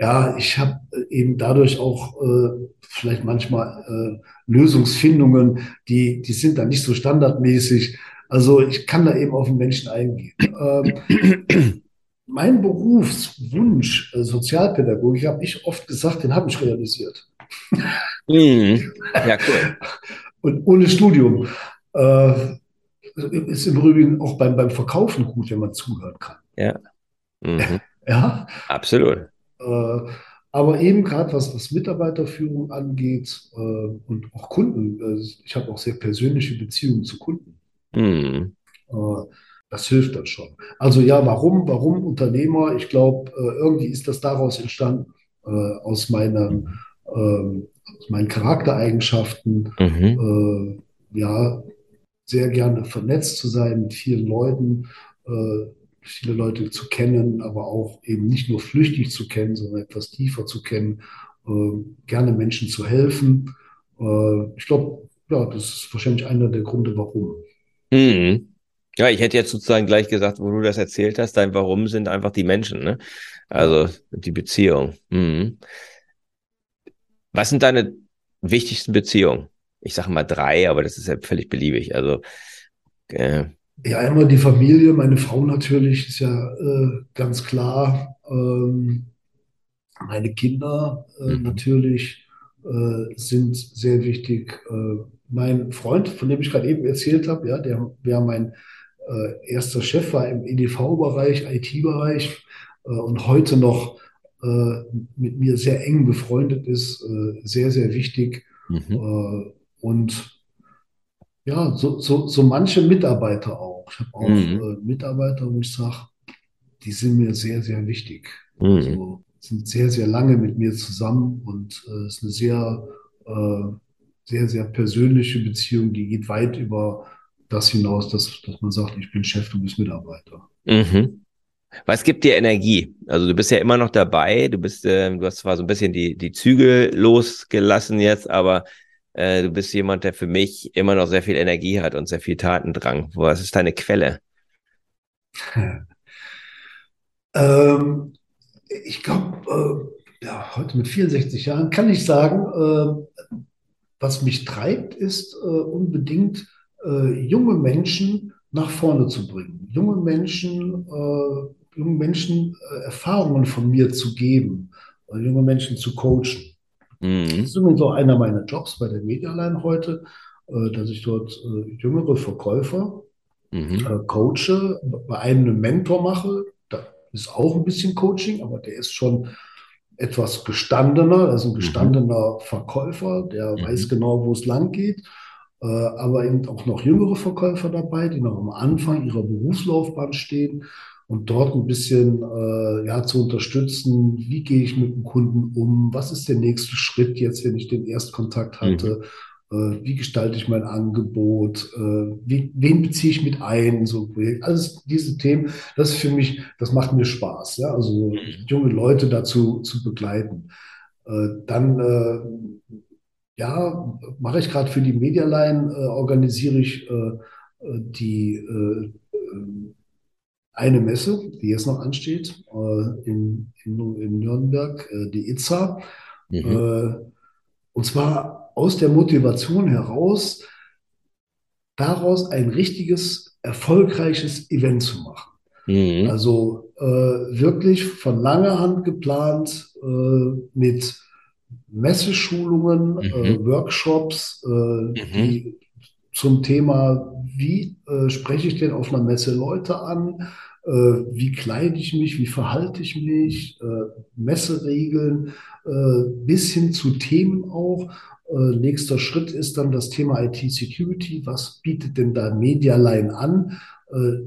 ja, ich habe eben dadurch auch äh, vielleicht manchmal äh, Lösungsfindungen, die, die sind dann nicht so standardmäßig. Also ich kann da eben auf den Menschen eingehen. Ähm, [CLEARS THROAT] mein Berufswunsch, äh, Sozialpädagogik, habe ich oft gesagt, den habe ich realisiert. Mhm. Ja, cool. [LAUGHS] Und ohne Studium. Äh, ist im Übrigen auch beim, beim Verkaufen gut, wenn man zuhören kann. Ja. Mhm. [LAUGHS] ja. Absolut. Äh, aber eben gerade was, was Mitarbeiterführung angeht äh, und auch Kunden, äh, ich habe auch sehr persönliche Beziehungen zu Kunden. Mhm. Äh, das hilft dann schon. Also ja, warum, warum Unternehmer? Ich glaube, äh, irgendwie ist das daraus entstanden, äh, aus, meinem, ähm, aus meinen Charaktereigenschaften. Mhm. ja, sehr gerne vernetzt zu sein mit vielen Leuten, äh, viele Leute zu kennen, aber auch eben nicht nur flüchtig zu kennen, sondern etwas tiefer zu kennen, äh, gerne Menschen zu helfen. Äh, ich glaube, ja, das ist wahrscheinlich einer der Gründe, warum. Mhm. Ja, ich hätte jetzt sozusagen gleich gesagt, wo du das erzählt hast, dein Warum sind einfach die Menschen, ne? Also die Beziehung. Mhm. Was sind deine wichtigsten Beziehungen? Ich sage mal drei, aber das ist ja völlig beliebig. Also äh, ja, immer die Familie, meine Frau natürlich, ist ja äh, ganz klar. Ähm, meine Kinder äh, mhm. natürlich äh, sind sehr wichtig. Äh, mein Freund, von dem ich gerade eben erzählt habe, ja, der wäre mein äh, erster Chef, war im EDV-Bereich, IT-Bereich und heute noch mit mir sehr eng befreundet ist, sehr, sehr wichtig. Mhm. Und ja, so, so, so manche Mitarbeiter auch. Ich habe auch mhm. äh, Mitarbeiter, wo ich sage, die sind mir sehr, sehr wichtig. Mhm. Also, sind sehr, sehr lange mit mir zusammen und es äh, ist eine sehr, äh, sehr, sehr persönliche Beziehung, die geht weit über das hinaus, dass, dass man sagt, ich bin Chef, du bist Mitarbeiter. Mhm. Was gibt dir Energie? Also du bist ja immer noch dabei, du bist, äh, du hast zwar so ein bisschen die, die Zügel losgelassen jetzt, aber äh, du bist jemand, der für mich immer noch sehr viel Energie hat und sehr viel Tatendrang. Was ist deine Quelle? [LAUGHS] ähm, ich glaube, äh, ja, heute mit 64 Jahren kann ich sagen, äh, was mich treibt, ist äh, unbedingt äh, junge Menschen nach vorne zu bringen, junge Menschen, äh, junge Menschen Erfahrungen von mir zu geben, junge Menschen zu coachen. Mhm. Das ist übrigens auch einer meiner Jobs bei der Medialine heute, dass ich dort jüngere Verkäufer mhm. coache, bei einem einen Mentor mache, ist auch ein bisschen Coaching, aber der ist schon etwas gestandener, also ein mhm. gestandener mhm. Verkäufer, der mhm. weiß genau, wo es lang geht. Äh, aber eben auch noch jüngere Verkäufer dabei, die noch am Anfang ihrer Berufslaufbahn stehen und dort ein bisschen äh, ja, zu unterstützen, wie gehe ich mit dem Kunden um, was ist der nächste Schritt jetzt, wenn ich den Erstkontakt hatte, mhm. Äh, wie gestalte ich mein Angebot, äh, wie, wen beziehe ich mit ein in so ein Projekt. Alles diese Themen, das ist für mich, das macht mir Spaß, ja? also mhm. junge Leute dazu zu begleiten. Äh, dann, ja, mache ich gerade für die Medialine, organisiere ich die eine Messe, die jetzt noch ansteht, in, in, in Nürnberg, die ITSA. Mhm. Und zwar aus der Motivation heraus, daraus ein richtiges, erfolgreiches Event zu machen. Mhm. Also äh, wirklich von langer Hand geplant äh, mit Messeschulungen, äh, mhm. äh, Workshops, mhm. die zum Thema, wie äh, spreche ich denn auf einer Messe Leute an, äh, wie kleide ich mich, wie verhalte ich mich, Messeregeln, bis hin zu Themen auch, äh, nächster Schritt ist dann das Thema IT-Security. Was bietet denn da Medialine an, äh,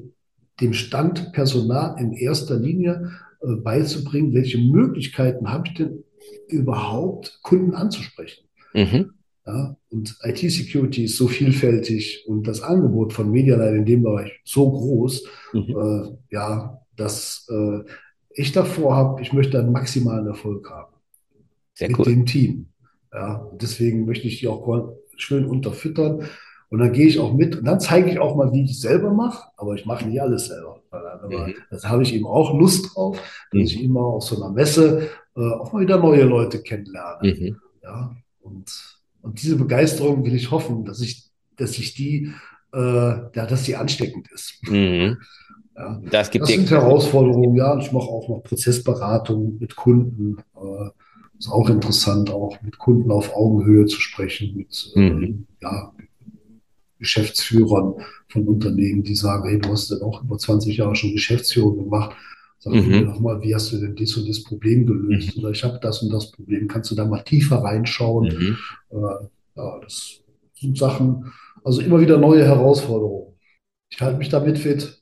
dem Standpersonal in erster Linie äh, beizubringen? Welche Möglichkeiten habe ich denn überhaupt, Kunden anzusprechen? Mhm. Ja, und IT-Security ist so vielfältig und das Angebot von Medialine in dem Bereich so groß, mhm. äh, ja, dass äh, ich davor habe, ich möchte einen maximalen Erfolg haben Sehr mit cool. dem Team. Ja, deswegen möchte ich die auch schön unterfüttern. Und dann gehe ich auch mit und dann zeige ich auch mal, wie ich es selber mache, aber ich mache nicht alles selber. Mhm. Das habe ich eben auch Lust drauf, dass mhm. ich immer auf so einer Messe äh, auch mal wieder neue Leute kennenlerne. Mhm. Ja, und, und diese Begeisterung will ich hoffen, dass ich, dass ich die, äh, ja, dass die ansteckend ist. Mhm. [LAUGHS] Ja, das, gibt das sind Herausforderungen, ja. Ich mache auch noch Prozessberatung mit Kunden. Äh, ist auch interessant, auch mit Kunden auf Augenhöhe zu sprechen, mit mhm. äh, ja, Geschäftsführern von Unternehmen, die sagen, hey, du hast denn auch über 20 Jahre schon Geschäftsführung gemacht. Sag mhm. mir doch mal, wie hast du denn dies und das Problem gelöst? Mhm. Oder ich habe das und das Problem. Kannst du da mal tiefer reinschauen? Mhm. Äh, ja, das sind Sachen, also immer wieder neue Herausforderungen. Ich halte mich damit fit.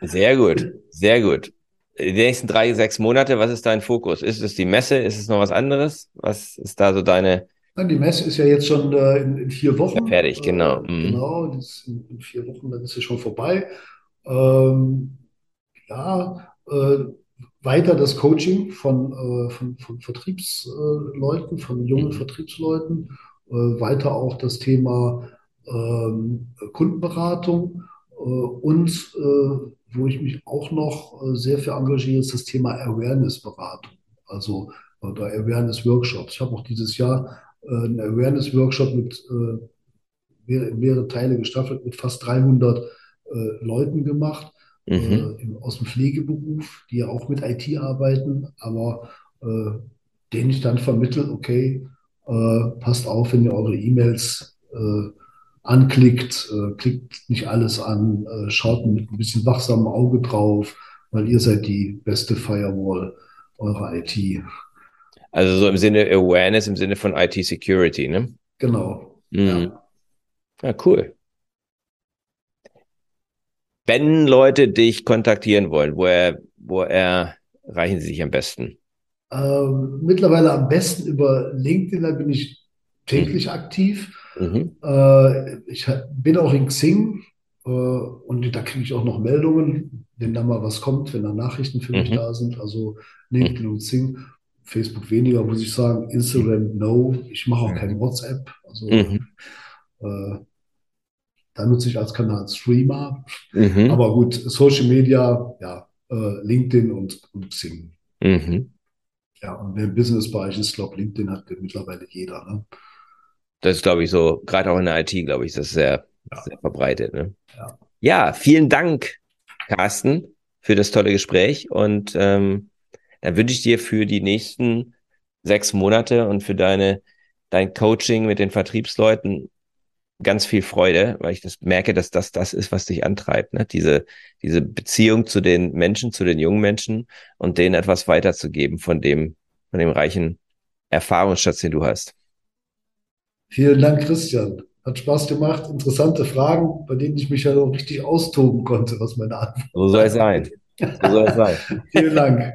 Sehr gut, [LAUGHS] sehr gut die nächsten drei, sechs Monate, was ist dein Fokus? Ist es die Messe? Ist es noch was anderes? Was ist da so deine? Die Messe ist ja jetzt schon äh, in, in, vier Wochen. Ja, fertig, genau. Äh, mhm. Genau, in, in, vier Wochen, dann ist sie schon vorbei. Ähm, ja, weiter das Coaching von, äh, von, von Vertriebsleuten, von jungen mhm. Vertriebsleuten. Äh, weiter auch das Thema ähm, Kundenberatung äh, und wo ich mich auch noch äh, sehr für engagiere, ist das Thema Awareness-Beratung, also oder Awareness-Workshops. Ich habe auch dieses Jahr äh, einen Awareness-Workshop mit äh, mehrere Teile gestaffelt mit fast 300 Leuten gemacht mhm. aus dem Pflegeberuf, die ja auch mit IT arbeiten, aber denen ich dann vermittle, okay, passt auf, wenn ihr eure E-Mails anklickt, äh, klickt nicht alles an, äh, schaut mit ein bisschen wachsamem Auge drauf, weil ihr seid die beste Firewall eurer IT. Also so im Sinne Awareness, im Sinne von IT-Security, ne? Genau. Mhm. Ja. ja, cool. Wenn Leute dich kontaktieren wollen, wo er, wo er reichen sie sich am besten? Ähm, mittlerweile am besten über LinkedIn, da bin ich täglich mhm. aktiv. Mhm. Äh, ich bin auch in Xing äh, und da kriege ich auch noch Meldungen, wenn da mal was kommt, wenn da Nachrichten für mich mhm. da sind. Also LinkedIn und Xing. Facebook weniger, muss ich sagen. Instagram, no. Ich mache auch kein WhatsApp. Also mhm. äh, da nutze ich als Kanal Streamer. Mhm. Aber gut, Social Media, ja, äh, LinkedIn und, und Xing. Mhm. Ja, und wer im Businessbereich ist, glaube LinkedIn hat mittlerweile jeder. Ne? Das ist, glaube ich, so, gerade auch in der IT, glaube ich, das ist sehr, ja. sehr verbreitet. Ne? Ja. ja, vielen Dank, Carsten, für das tolle Gespräch. Und ähm, dann wünsche ich dir für die nächsten sechs Monate und für deine, dein Coaching mit den Vertriebsleuten ganz viel Freude, weil ich das merke, dass das das ist, was dich antreibt, ne? Diese, diese Beziehung zu den Menschen, zu den jungen Menschen und denen etwas weiterzugeben von dem, von dem reichen Erfahrungsschatz, den du hast. Vielen Dank, Christian. Hat Spaß gemacht. Interessante Fragen, bei denen ich mich ja noch richtig austoben konnte, was meine Antwort So soll es sein. So soll es sein. [LAUGHS] Vielen Dank.